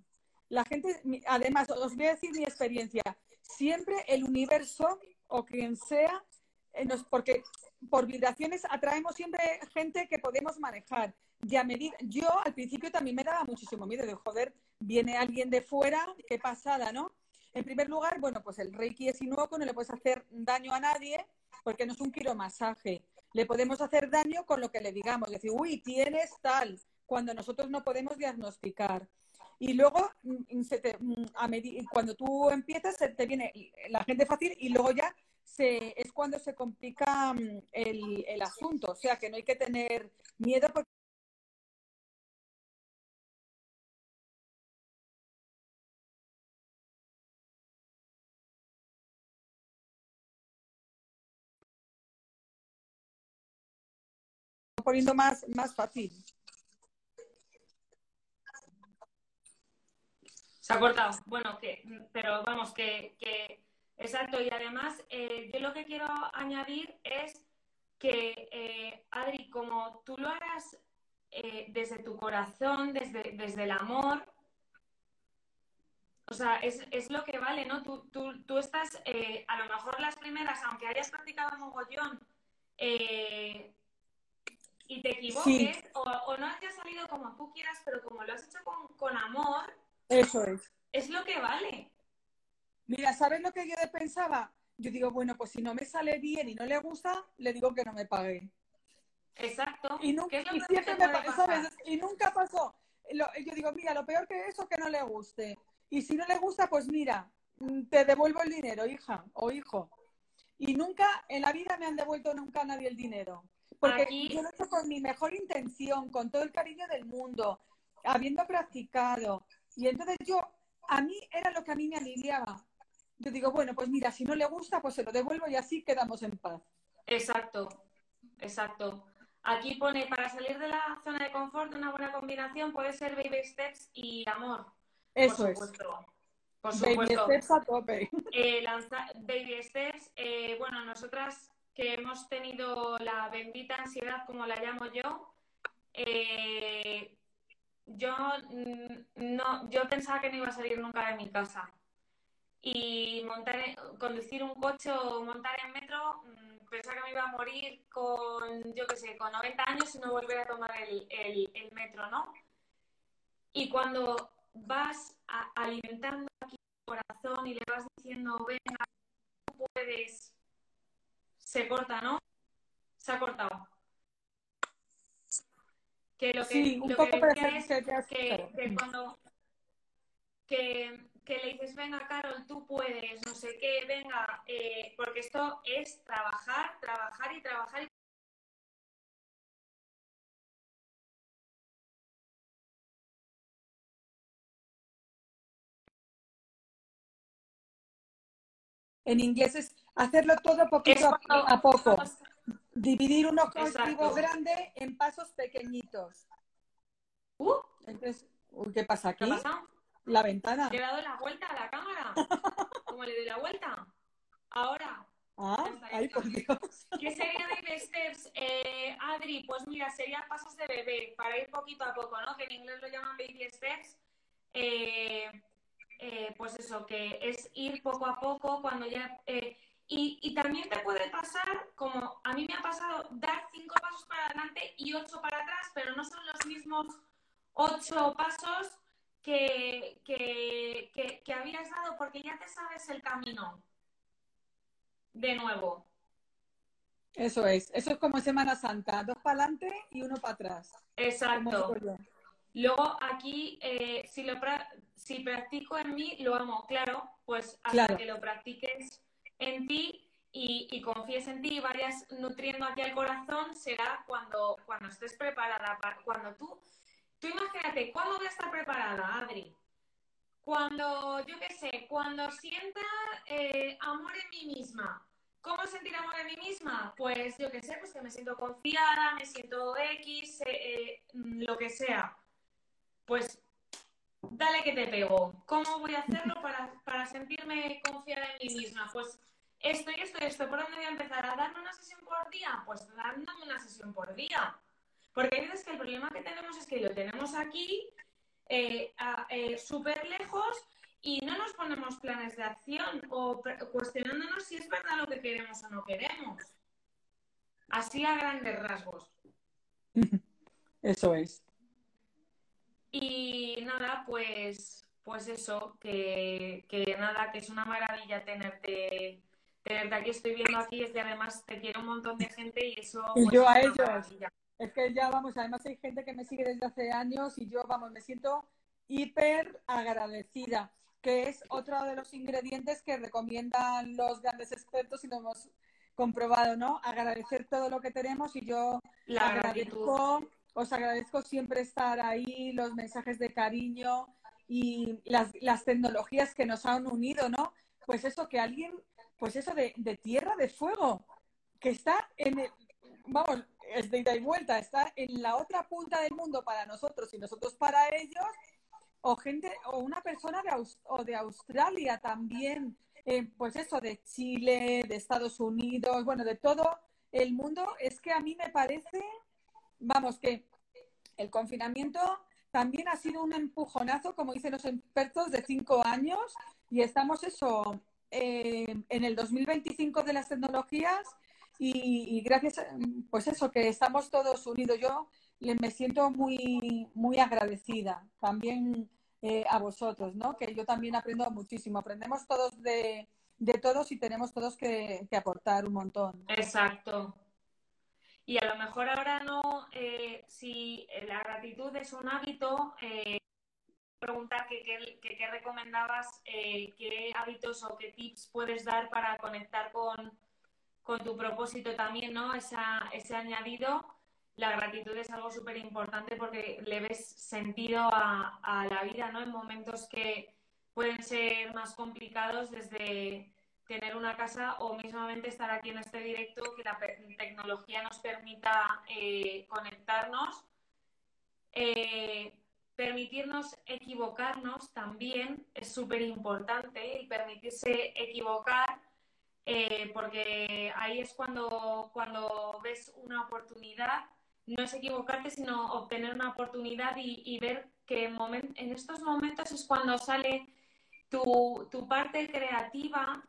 Speaker 1: La gente, además, os voy a decir mi experiencia. Siempre el universo o quien sea, eh, nos, porque por vibraciones atraemos siempre gente que podemos manejar. Ya medida, yo al principio también me daba muchísimo miedo de joder, viene alguien de fuera, qué pasada, ¿no? En primer lugar, bueno, pues el Reiki es inocuo, no le puedes hacer daño a nadie porque no es un quiromasaje. Le podemos hacer daño con lo que le digamos, decir, uy, tienes tal, cuando nosotros no podemos diagnosticar. Y luego, mm, mm, a cuando tú empiezas, se te viene la gente fácil y luego ya se, es cuando se complica mm, el, el asunto. O sea, que no hay que tener miedo porque poniendo más, más fácil.
Speaker 2: Se ha cortado. Bueno, que, pero vamos, que, exacto. Y además, eh, yo lo que quiero añadir es que, eh, Adri, como tú lo harás eh, desde tu corazón, desde, desde el amor, o sea, es, lo que vale, ¿no? Tú, tú, tú estás, a lo mejor las primeras, aunque hayas practicado mogollón, y te equivoques, o, o, no haya salido como tú quieras, pero como lo has hecho con, con amor,
Speaker 1: eso es.
Speaker 2: Es lo que vale.
Speaker 1: Mira, ¿sabes lo que yo pensaba? Yo digo, bueno, pues si no me sale bien y no le gusta, le digo que no me pague.
Speaker 2: Exacto.
Speaker 1: Y nunca, y siempre me ¿sabes? Y nunca pasó. yo digo, mira, lo peor que eso que no le guste. Y si no le gusta, pues mira, mm, te devuelvo el dinero, hija o hijo. Y nunca en la vida me han devuelto nunca a nadie el dinero. Porque yo lo hecho con mi mejor intención, con todo el cariño del mundo, habiendo practicado, y entonces yo, a mí era lo que a mí me aliviaba. Yo digo, bueno, pues mira, si no le gusta, pues se lo devuelvo y así quedamos en paz.
Speaker 2: Exacto, exacto. Aquí pone, para salir de la zona de confort, una buena combinación puede ser baby steps y amor.
Speaker 1: Eso es.
Speaker 2: Por supuesto.
Speaker 1: Baby steps a tope.
Speaker 2: Eh, baby steps, eh, bueno, nosotras que hemos tenido la bendita ansiedad, como la llamo yo, eh, yo no, yo pensaba que no iba a salir nunca de mi casa. Y montar, conducir un coche o montar en metro, mm, pensaba que me iba a morir con, yo qué sé, con 90 años y no volver a tomar el, el, metro, ¿no? Y cuando vas alimentando aquí el corazón y le vas diciendo, venga, tú puedes, se corta, ¿no? Se ha cortado que lo que,
Speaker 1: sí,
Speaker 2: lo
Speaker 1: que
Speaker 2: decía es que, que, cuando que, que, le dices, venga, Carol, tú puedes, no sé qué, venga, eh, porque esto es trabajar, trabajar y trabajar.
Speaker 1: En inglés es hacerlo todo poquito a poco. Dividir un objetivo grande en pasos pequeñitos.
Speaker 2: Uh,
Speaker 1: Entonces, ¿qué pasa aquí?
Speaker 2: ¿Qué pasa?
Speaker 1: La ventana.
Speaker 2: Le he dado la vuelta a la cámara. (laughs) ¿Cómo le doy la vuelta? Ahora.
Speaker 1: Ah, ay, por Dios.
Speaker 2: ¿Qué sería Baby Steps, eh, Adri? Pues mira, sería pasos de bebé, para ir poquito a poco, ¿no? Que en inglés lo llaman Baby Steps. Eh, eh, pues eso, que es ir poco a poco cuando ya... Y, también te puede pasar, como a mí me ha pasado, dar cinco pasos para adelante y ocho para atrás, pero no son los mismos ocho pasos que, que, habías dado porque ya te sabes el camino. de nuevo.
Speaker 1: Eso es, eso es como Semana Santa, dos para adelante y uno para atrás.
Speaker 2: Exacto. Luego aquí, eh, si, lo si practico en mí, lo amo, claro, pues hasta que lo practiques en ti y, confíes en ti y vayas nutriendo aquí al corazón, será cuando, cuando estés preparada, para, cuando tú, tú imagínate, ¿cuándo voy a estar preparada, Adri? Cuando, yo qué sé, cuando sienta eh, amor en mí misma. ¿Cómo sentir amor en mí misma? Pues yo qué sé, pues que me siento confiada, me siento X, eh, eh, lo que sea pues dale que te pego. ¿Cómo voy a hacerlo para, sentirme confiada en mí misma? Pues esto y esto y esto. ¿Por dónde voy a empezar? ¿A darme una sesión por día? Pues dándome una sesión por día. Porque hay veces que el problema que tenemos es que lo tenemos aquí, eh, eh, súper lejos, y no nos ponemos planes de acción o cuestionándonos si es verdad lo que queremos o no queremos. Así a grandes rasgos. (laughs)
Speaker 1: Eso es.
Speaker 2: Y nada, pues, pues eso, que, nada, que es una maravilla tenerte, tenerte aquí. Estoy viendo aquí, es que además te quiero un montón de gente y eso.
Speaker 1: Y pues, yo a ellos. Es que ya vamos, además hay gente que me sigue desde hace años y yo, vamos, me siento hiper agradecida, que es otro de los ingredientes que recomiendan los grandes expertos y lo hemos comprobado, ¿no? Agradecer todo lo que tenemos y yo
Speaker 2: La agradezco
Speaker 1: os agradezco siempre estar ahí, los mensajes de cariño y las, las tecnologías que nos han unido, ¿no? Pues eso, que alguien, pues eso de, tierra de fuego, que está en el, vamos, es de ida y vuelta, está en la otra punta del mundo para nosotros y nosotros para ellos, o gente, o una persona de, o de Australia también, eh, pues eso, de Chile, de Estados Unidos, bueno, de todo el mundo, es que a mí me parece vamos, que el confinamiento también ha sido un empujonazo, como dicen los expertos, de cinco años y estamos eso eh, en el 2025 de las tecnologías y, gracias, pues eso, que estamos todos unidos. Yo me siento muy, muy agradecida también eh, a vosotros, ¿no? Que yo también aprendo muchísimo. Aprendemos todos de, todos y tenemos todos que aportar un montón.
Speaker 2: Exacto. Y a lo mejor ahora no, eh, si la gratitud es un hábito, preguntar qué recomendabas, eh, qué hábitos o qué tips puedes dar para conectar con, tu propósito también, ¿no? Esa, ese añadido. La gratitud es algo súper importante porque le ves sentido a, a la vida, ¿no? En momentos que pueden ser más complicados desde tener una casa o mismamente estar aquí en este directo, que la tecnología nos permita eh, conectarnos, eh, permitirnos equivocarnos también es súper importante y permitirse equivocar eh, porque ahí es cuando, cuando ves una oportunidad, no es equivocarte, sino obtener una oportunidad y, ver que en, en, estos momentos es cuando sale tu, tu parte creativa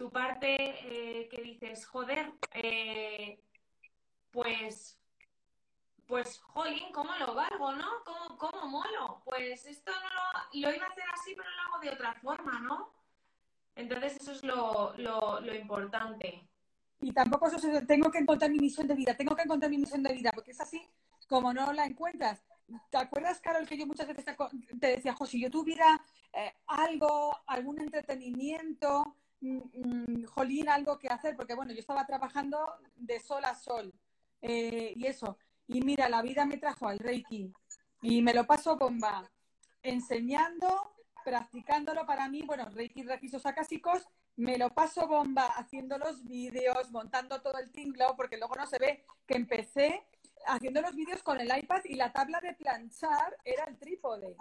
Speaker 2: tu parte eh, que dices, joder, eh, pues, pues, jolín, ¿cómo lo valgo, no? ¿Cómo, cómo molo? Pues esto no lo, iba a hacer así, pero lo hago de otra forma, ¿no? Entonces eso es lo, lo, importante.
Speaker 1: Y tampoco eso tengo que encontrar mi misión de vida, tengo que encontrar mi misión de vida, porque es así como no la encuentras. ¿Te acuerdas, Carol, que yo muchas veces te decía, José, si yo tuviera eh, algo, algún entretenimiento, Mm, mm, jolín, algo que hacer, porque bueno, yo estaba trabajando de sol a sol eh, y eso. Y mira, la vida me trajo al Reiki. Y me lo paso bomba, enseñando, practicándolo para mí, bueno, Reiki, Reiki Sacásicos, me lo paso bomba haciendo los vídeos, montando todo el tinglao, porque luego no se ve que empecé haciendo los vídeos con el iPad y la tabla de planchar era el trípode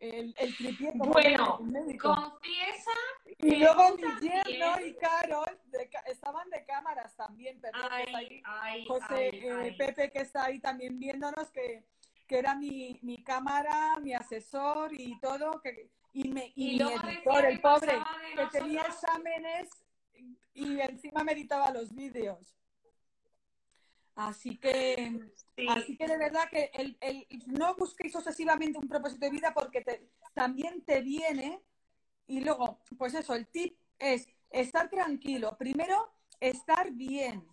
Speaker 1: el, el
Speaker 2: Bueno, confiesa.
Speaker 1: Y luego mi yerno y Carol estaban de cámaras también, José eh, Pepe que está ahí también viéndonos, que, que era mi, mi, cámara, mi asesor y todo, que, y, me, y, mi editor, el pobre, que tenía exámenes y encima me editaba los vídeos. Así que, así que de verdad que el, el, no busquéis obsesivamente un propósito de vida porque también te viene y luego, pues eso, el tip es estar tranquilo. Primero, estar bien,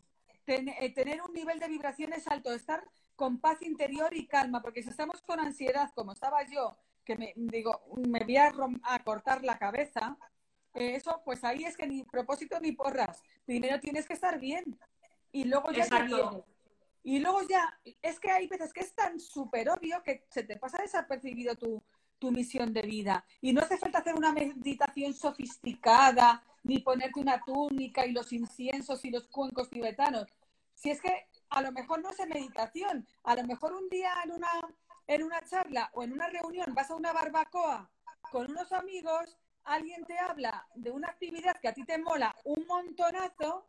Speaker 1: eh, tener un nivel de vibraciones alto, estar con paz interior y calma, porque si estamos con ansiedad, como estaba yo, que me digo, me voy a, cortar la cabeza, eh, eso, pues ahí es que ni propósito ni porras. Primero tienes que estar bien y luego ya te viene. Y luego ya, es que hay veces que es tan súper obvio que se te pasa desapercibido tu, tu misión de vida. Y no hace falta hacer una meditación sofisticada, ni ponerte una túnica y los inciensos y los cuencos tibetanos. Si es que a lo mejor no es meditación, a lo mejor un día en una, en una charla o en una reunión vas a una barbacoa con unos amigos, alguien te habla de una actividad que a ti te mola un montonazo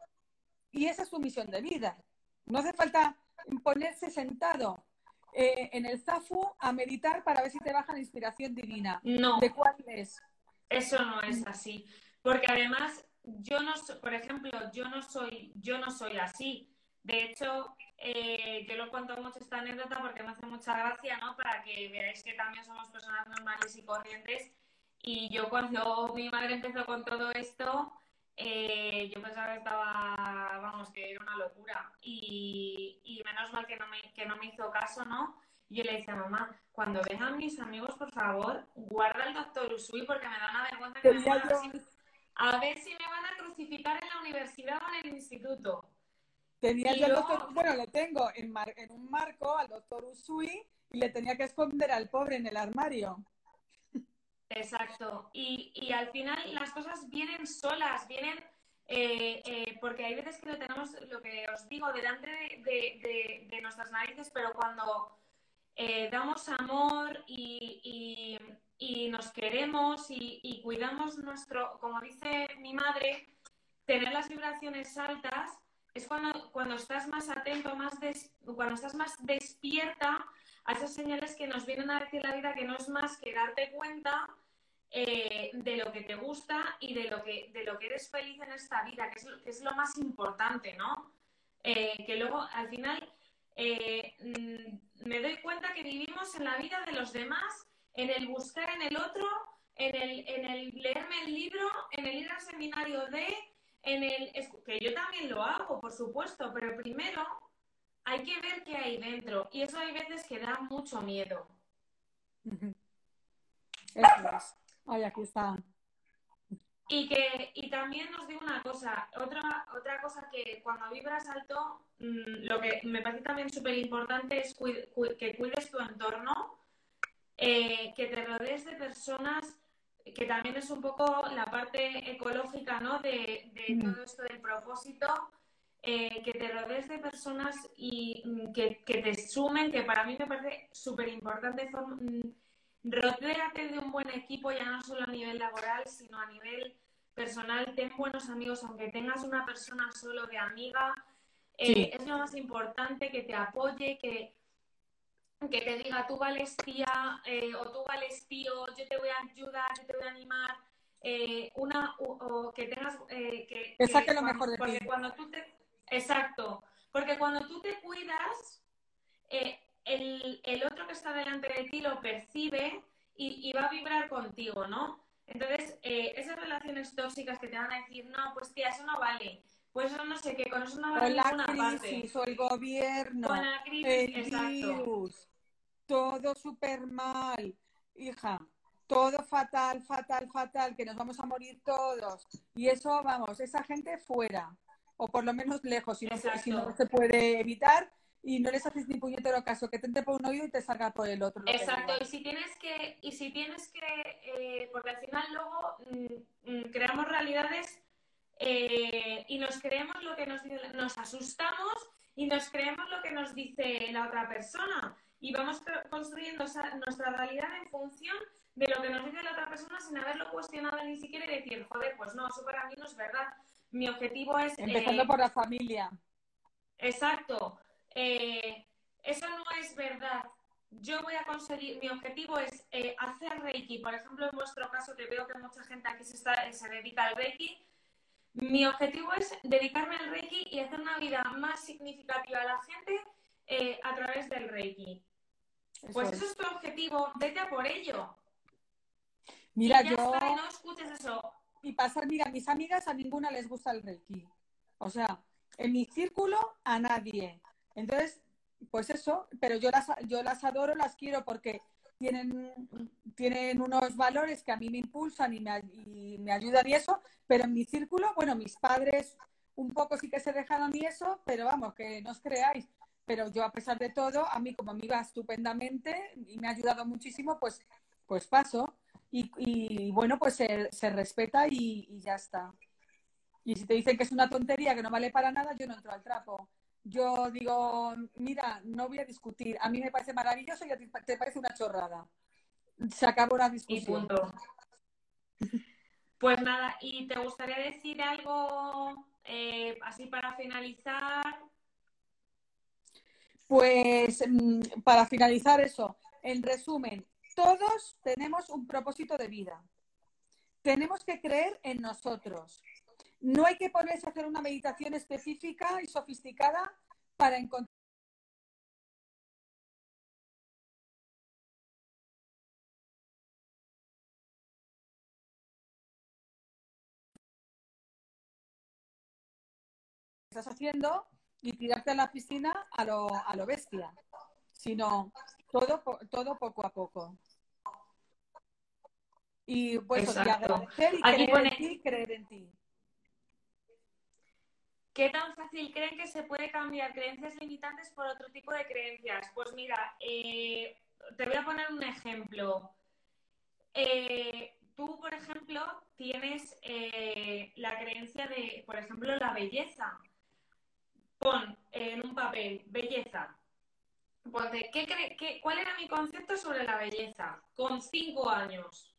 Speaker 1: y esa es tu misión de vida. No hace falta ponerse sentado eh, en el Zafu a meditar para ver si te baja la inspiración divina.
Speaker 2: No.
Speaker 1: ¿De cuál es?
Speaker 2: Eso no es así. Porque además, yo no, por ejemplo, yo no soy, yo no soy así. De hecho, eh, yo lo cuento mucho esta anécdota porque me hace mucha gracia, ¿no? Para que veáis que también somos personas normales y corrientes. Y yo cuando mi madre empezó con todo esto, eh, yo pensaba que estaba, vamos, que era una locura. Y, y menos mal que no, me, que no me hizo caso, ¿no? yo le decía, mamá, cuando vengan mis amigos, por favor, guarda el doctor Usui porque me da una vergüenza que me a ver si me van a crucificar en la universidad o en el instituto.
Speaker 1: Tenía yo doctor, bueno, lo tengo en, en un marco al doctor Usui y le tenía que esconder al pobre en el armario.
Speaker 2: Exacto. Y, y al final las cosas vienen solas, vienen eh, eh, porque hay veces que lo tenemos, lo que os digo, delante de, de, nuestras narices, pero cuando eh, damos amor y, y, nos queremos y, cuidamos nuestro, como dice mi madre, tener las vibraciones altas es cuando, cuando estás más atento, más cuando estás más despierta a esas señales que nos vienen a decir la vida que no es más que darte cuenta eh, de lo que te gusta y de lo que, de lo que eres feliz en esta vida, que es, lo más importante, ¿no? Eh, que luego al final eh, mm, me doy cuenta que vivimos en la vida de los demás, en el buscar en el otro, en el, en el leerme el libro, en el ir al seminario de, en el que yo también lo hago, por supuesto, pero primero hay que ver qué hay dentro y eso hay veces que da mucho miedo.
Speaker 1: Eso es. Ay, aquí está.
Speaker 2: Y que y también os digo una cosa, otra otra cosa que cuando vibras alto, mm, lo que me parece también súper importante es que cuides tu entorno, eh, que te rodees de personas que también es un poco la parte ecológica, ¿no? De, mm. todo esto del propósito, eh, que te rodees de personas y mm, que, te sumen, que para mí me parece súper importante. Mm, rodéate de un buen equipo, ya no solo a nivel laboral, sino a nivel personal. Ten buenos amigos, aunque tengas una persona solo de amiga. Eh, es lo más importante, que te apoye, que, que te diga tú vales tía eh, o tú vales tío, yo te voy a ayudar, yo te voy a animar, eh, una o, que tengas
Speaker 1: eh, que, saque lo mejor de
Speaker 2: porque cuando tú te exacto, porque cuando tú te cuidas el, el, otro que está delante de ti lo percibe y, y va a vibrar contigo, ¿no? Entonces, esas relaciones tóxicas que te van a decir, no, pues tía, eso no vale, pues eso no sé qué, con eso no va a
Speaker 1: ninguna parte. O el gobierno,
Speaker 2: con la crisis, el virus,
Speaker 1: todo súper mal, hija, todo fatal, fatal, fatal, que nos vamos a morir todos. Y eso, vamos, esa gente fuera, o por lo menos lejos, si no, si no se puede evitar, y no les haces ni puñetero caso, que te entre por un oído y te salga por el otro.
Speaker 2: Exacto, y si tienes que, y si tienes que, eh, porque al final luego mm, mm, creamos realidades eh, y nos creemos lo que nos dice, nos asustamos y nos creemos lo que nos dice la otra persona y vamos construyendo nuestra realidad en función de lo que nos dice la otra persona sin haberlo cuestionado ni siquiera y decir, joder, pues no, eso para mí no es verdad. Mi objetivo es...
Speaker 1: Empezando eh, por la familia.
Speaker 2: Exacto. Eh, eso no es verdad. Yo voy a conseguir, mi objetivo es hacer Reiki. Por ejemplo, en vuestro caso, que veo que mucha gente aquí se, está, se dedica al Reiki, mi objetivo es dedicarme al Reiki y hacer una vida más significativa a la gente eh, a través del Reiki. pues eso es tu objetivo, vete a por ello.
Speaker 1: Mira,
Speaker 2: y
Speaker 1: yo.
Speaker 2: no escuches eso.
Speaker 1: Y pasar, mira, mis amigas a ninguna les gusta el Reiki. O sea, en mi círculo a nadie. Entonces, pues eso, pero yo las, yo las adoro, las quiero porque tienen, tienen unos valores que a mí me impulsan y me, y me ayudan y eso, pero en mi círculo, bueno, mis padres un poco sí que se dejaron y eso, pero vamos, que no os creáis. Pero yo, a pesar de todo, a mí como amiga estupendamente y me ha ayudado muchísimo, pues, pues paso. Y, y bueno, pues se, se respeta y, y, ya está. Y si te dicen que es una tontería, que no vale para nada, yo no entro al trapo. Yo digo, mira, no voy a discutir. A mí me parece maravilloso y a ti te parece una chorrada. Se acabó la discusión.
Speaker 2: Pues nada, ¿y te gustaría decir algo eh, así para finalizar?
Speaker 1: Pues mm, para finalizar eso, en resumen, todos tenemos un propósito de vida. Tenemos que creer en nosotros. No hay que ponerse a hacer una meditación específica y sofisticada para encontrar estás haciendo y tirarte a la piscina a lo, a lo bestia, sino todo, todo poco a poco. Y pues y agradecer y creer, pone... en ti, creer en ti.
Speaker 2: ¿Qué tan fácil creen que se puede cambiar creencias limitantes por otro tipo de creencias? Pues mira, eh, te voy a poner un ejemplo. Eh, tú, por ejemplo, tienes eh, la creencia de, por ejemplo, la belleza pon en un papel belleza. Ponte, ¿qué qué, ¿cuál era mi concepto sobre la belleza con cinco años?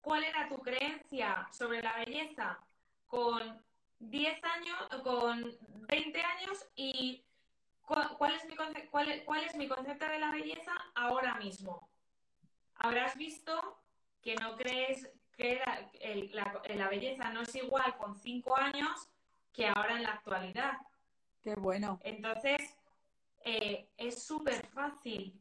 Speaker 2: ¿Cuál era tu creencia sobre la belleza con 10 años, con 20 años y cuál es, mi cuál, cuál es mi concepto de la belleza ahora mismo? Habrás visto que no crees que la, la belleza no es igual con cinco años que ahora en la actualidad.
Speaker 1: Qué bueno.
Speaker 2: Entonces, eh, es súper fácil.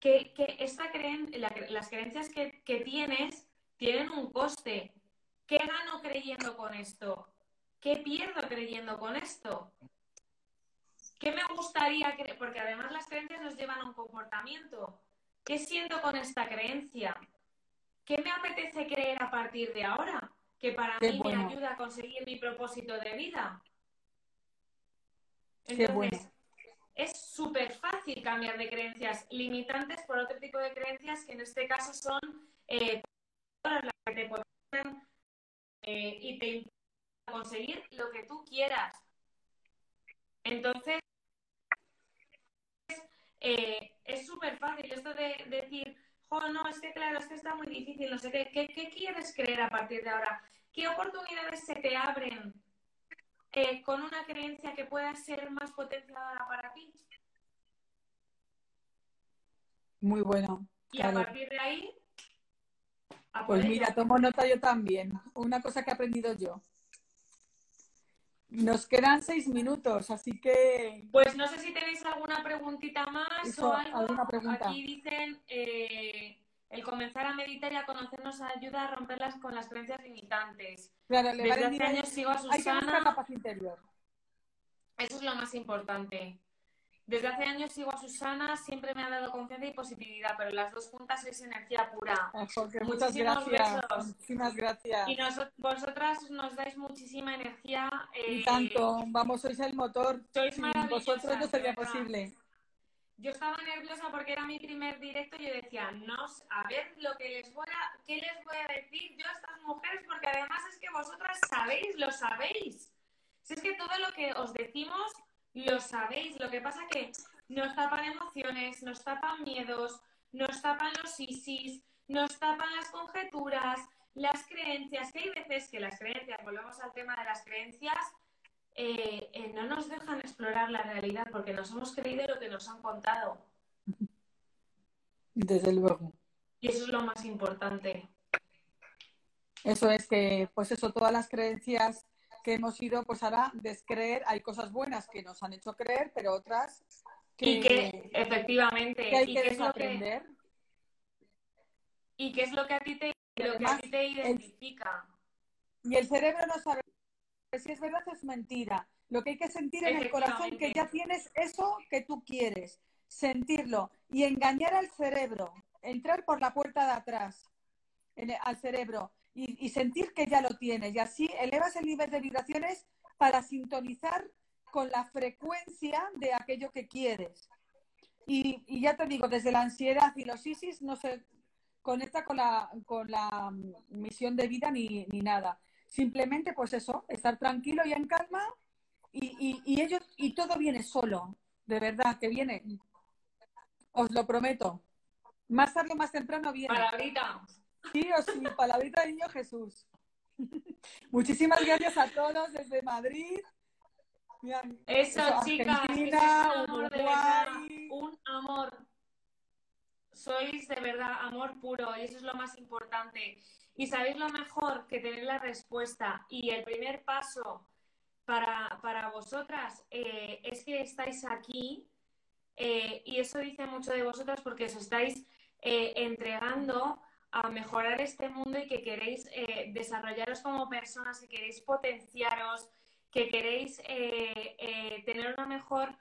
Speaker 2: Que, que esta creen, las creencias que, que, tienes tienen un coste. ¿Qué gano creyendo con esto? ¿Qué pierdo creyendo con esto? ¿Qué me gustaría creer? Porque además las creencias nos llevan a un comportamiento. ¿Qué siento con esta creencia? ¿Qué me apetece creer a partir de ahora? Que para mí me ayuda a conseguir mi propósito de vida. Entonces, es súper fácil cambiar de creencias limitantes por otro tipo de creencias que en este caso son eh, las que te pueden eh, y te impiden conseguir lo que tú quieras. Entonces, eh, es súper fácil esto de, decir, jo, no, es que claro, es que está muy difícil, no sé ¿qué, qué quieres creer a partir de ahora? ¿Qué oportunidades se te abren eh, con una creencia que pueda ser más potenciadora para ti.
Speaker 1: Muy bueno.
Speaker 2: Y a partir de ahí.
Speaker 1: pues mira, tomo nota yo también. Una cosa que he aprendido yo. Nos quedan seis minutos, así que.
Speaker 2: Pues no sé si tenéis alguna preguntita más o algo. ¿alguna pregunta? Aquí dicen. Eh, el comenzar a meditar y a conocernos ayuda a romperlas con las creencias limitantes.
Speaker 1: Claro, Desde hace años sigo a Susana. la paz interior.
Speaker 2: Eso es lo más importante. Desde hace años sigo a Susana, siempre me ha dado confianza y positividad, pero las dos juntas es energía pura.
Speaker 1: muchas gracias. Muchísimas gracias.
Speaker 2: Y vosotras nos dais muchísima energía.
Speaker 1: y tanto, eh, vamos, sois el motor. Sois Sin vosotros no sería posible
Speaker 2: yo estaba nerviosa porque era mi primer directo y yo decía, no, a ver lo que les voy a, qué les voy a decir yo a estas mujeres, porque además es que vosotras sabéis, lo sabéis. Si es que todo lo que os decimos, lo sabéis. Lo que pasa que nos tapan emociones, nos tapan miedos, nos tapan los isis, nos tapan las conjeturas, las creencias, que hay veces que las creencias, volvemos al tema de las creencias, eh, eh, no nos dejan explorar la realidad porque nos hemos creído lo que nos han contado.
Speaker 1: Desde luego.
Speaker 2: Y eso es lo más importante.
Speaker 1: Eso es que, pues eso, todas las creencias que hemos ido, pues ahora descreer, hay cosas buenas que nos han hecho creer, pero otras
Speaker 2: que, y que efectivamente
Speaker 1: que hay que desaprender.
Speaker 2: y qué es lo que a ti te, lo que a ti te identifica.
Speaker 1: y el cerebro no sabe si es verdad o es mentira. Lo que hay que sentir en el corazón que ya tienes eso que tú quieres, sentirlo y engañar al cerebro, entrar por la puerta de atrás al cerebro y, sentir que ya lo tienes. Y así elevas el nivel de vibraciones para sintonizar con la frecuencia de aquello que quieres. Y, y, ya te digo, desde la ansiedad y los ISIS no se conecta con la, con la misión de vida ni, ni nada. Simplemente, pues eso, estar tranquilo y en calma y, y, ellos, y todo viene solo, de verdad, que viene. Os lo prometo. Más tarde o más temprano viene.
Speaker 2: Palabrita.
Speaker 1: Sí o sí, palabrita de niño Jesús. (laughs) Muchísimas gracias a todos desde Madrid.
Speaker 2: eso, chicas, un amor de verdad, un amor. Sois de verdad amor puro y eso es lo más importante. Y sabéis lo mejor que tener la respuesta y el primer paso para, vosotras eh, es que estáis aquí eh, y eso dice mucho de vosotras porque os estáis eh, entregando a mejorar este mundo y que queréis desarrollaros como personas, que queréis potenciaros, que queréis tener una mejor,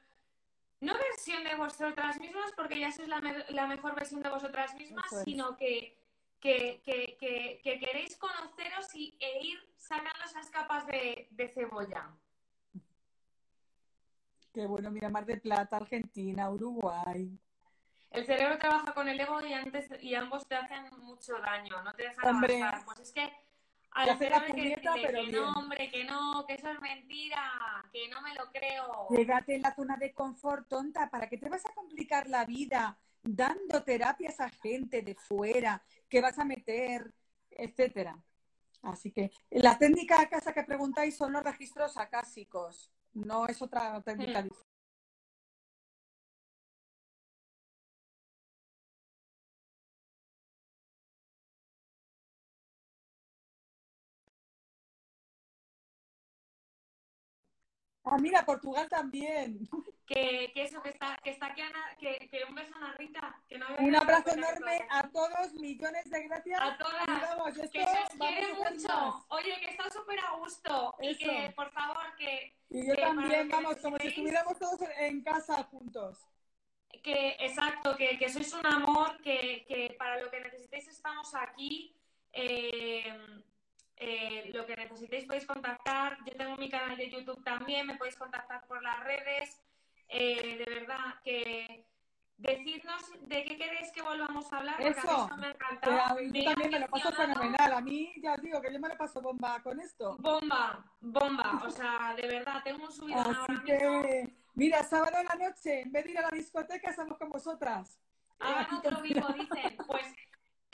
Speaker 2: no versión de vosotras mismas, porque ya sois la, la mejor versión de vosotras mismas, sino que que, queréis conoceros y, e ir sacando esas capas de, cebolla.
Speaker 1: Qué bueno, mira, Mar de Plata, Argentina, Uruguay.
Speaker 2: El cerebro trabaja con el ego y antes y ambos te hacen mucho daño, no te dejan avanzar. Pues es que al cerebro que que no, hombre, que no, que eso es mentira, que no me lo creo.
Speaker 1: Llegate en la zona de confort, tonta, ¿para qué te vas a complicar la vida? dando terapias a gente de fuera, que vas a meter, etcétera. Así que la técnica a casa que preguntáis son los registros acásicos, no es otra técnica hmm. diferente. Ah, mira, Portugal también. (laughs)
Speaker 2: Que, que eso, que está, que está aquí, Ana, que, que un beso a Ana Rita. Que no
Speaker 1: un abrazo enorme a todos, millones de gracias.
Speaker 2: A todas. que se os quiere mucho. Oye, que está súper a gusto. Y que, por favor, que...
Speaker 1: Y yo también, vamos, como si estuviéramos todos en casa juntos.
Speaker 2: Que, exacto, que, que sois un amor, que, que para lo que necesitéis estamos aquí. Eh, eh, lo que necesitéis podéis contactar. Yo tengo mi canal de YouTube también, me podéis contactar por las redes. Eh, de verdad que decidnos de qué queréis que volvamos a hablar.
Speaker 1: Eso, me ha encantado. yo también me lo paso fenomenal. A mí ya os digo que yo me lo paso bomba con esto.
Speaker 2: Bomba, bomba. O sea, de verdad, tengo un subido ahora que,
Speaker 1: Mira, sábado en la noche, en vez de ir a la discoteca, estamos con vosotras.
Speaker 2: Hagan otro vivo, dicen. Pues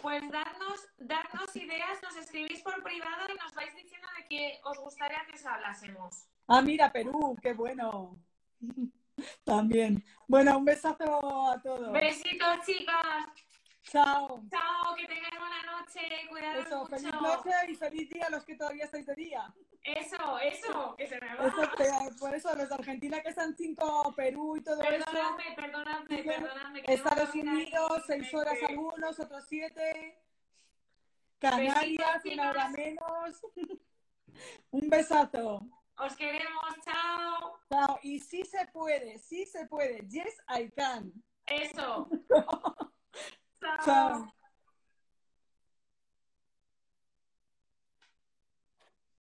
Speaker 2: pues darnos, darnos ideas, nos escribís por privado y nos vais diciendo de que os gustaría que os hablásemos.
Speaker 1: Ah, mira, Perú, qué bueno. (laughs) También. Bueno, un besazo a todos.
Speaker 2: Besitos, chicas.
Speaker 1: Chao.
Speaker 2: Chao, que tengáis buena noche. Cuidados
Speaker 1: Eso,
Speaker 2: mucho.
Speaker 1: feliz noche y feliz día a los que todavía estáis de día.
Speaker 2: Eso, eso, que se me va.
Speaker 1: por eso, los de Argentina que están cinco, Perú y todo
Speaker 2: perdonadme, eso. Perdonadme, perdonadme,
Speaker 1: Estados Unidos, seis horas algunos, otros siete. Canarias, una hora menos. (laughs) Un besazo.
Speaker 2: Os queremos, chao.
Speaker 1: Chao. Y sí se puede, sí se puede. Yes, I can.
Speaker 2: Eso. (laughs)
Speaker 1: chao.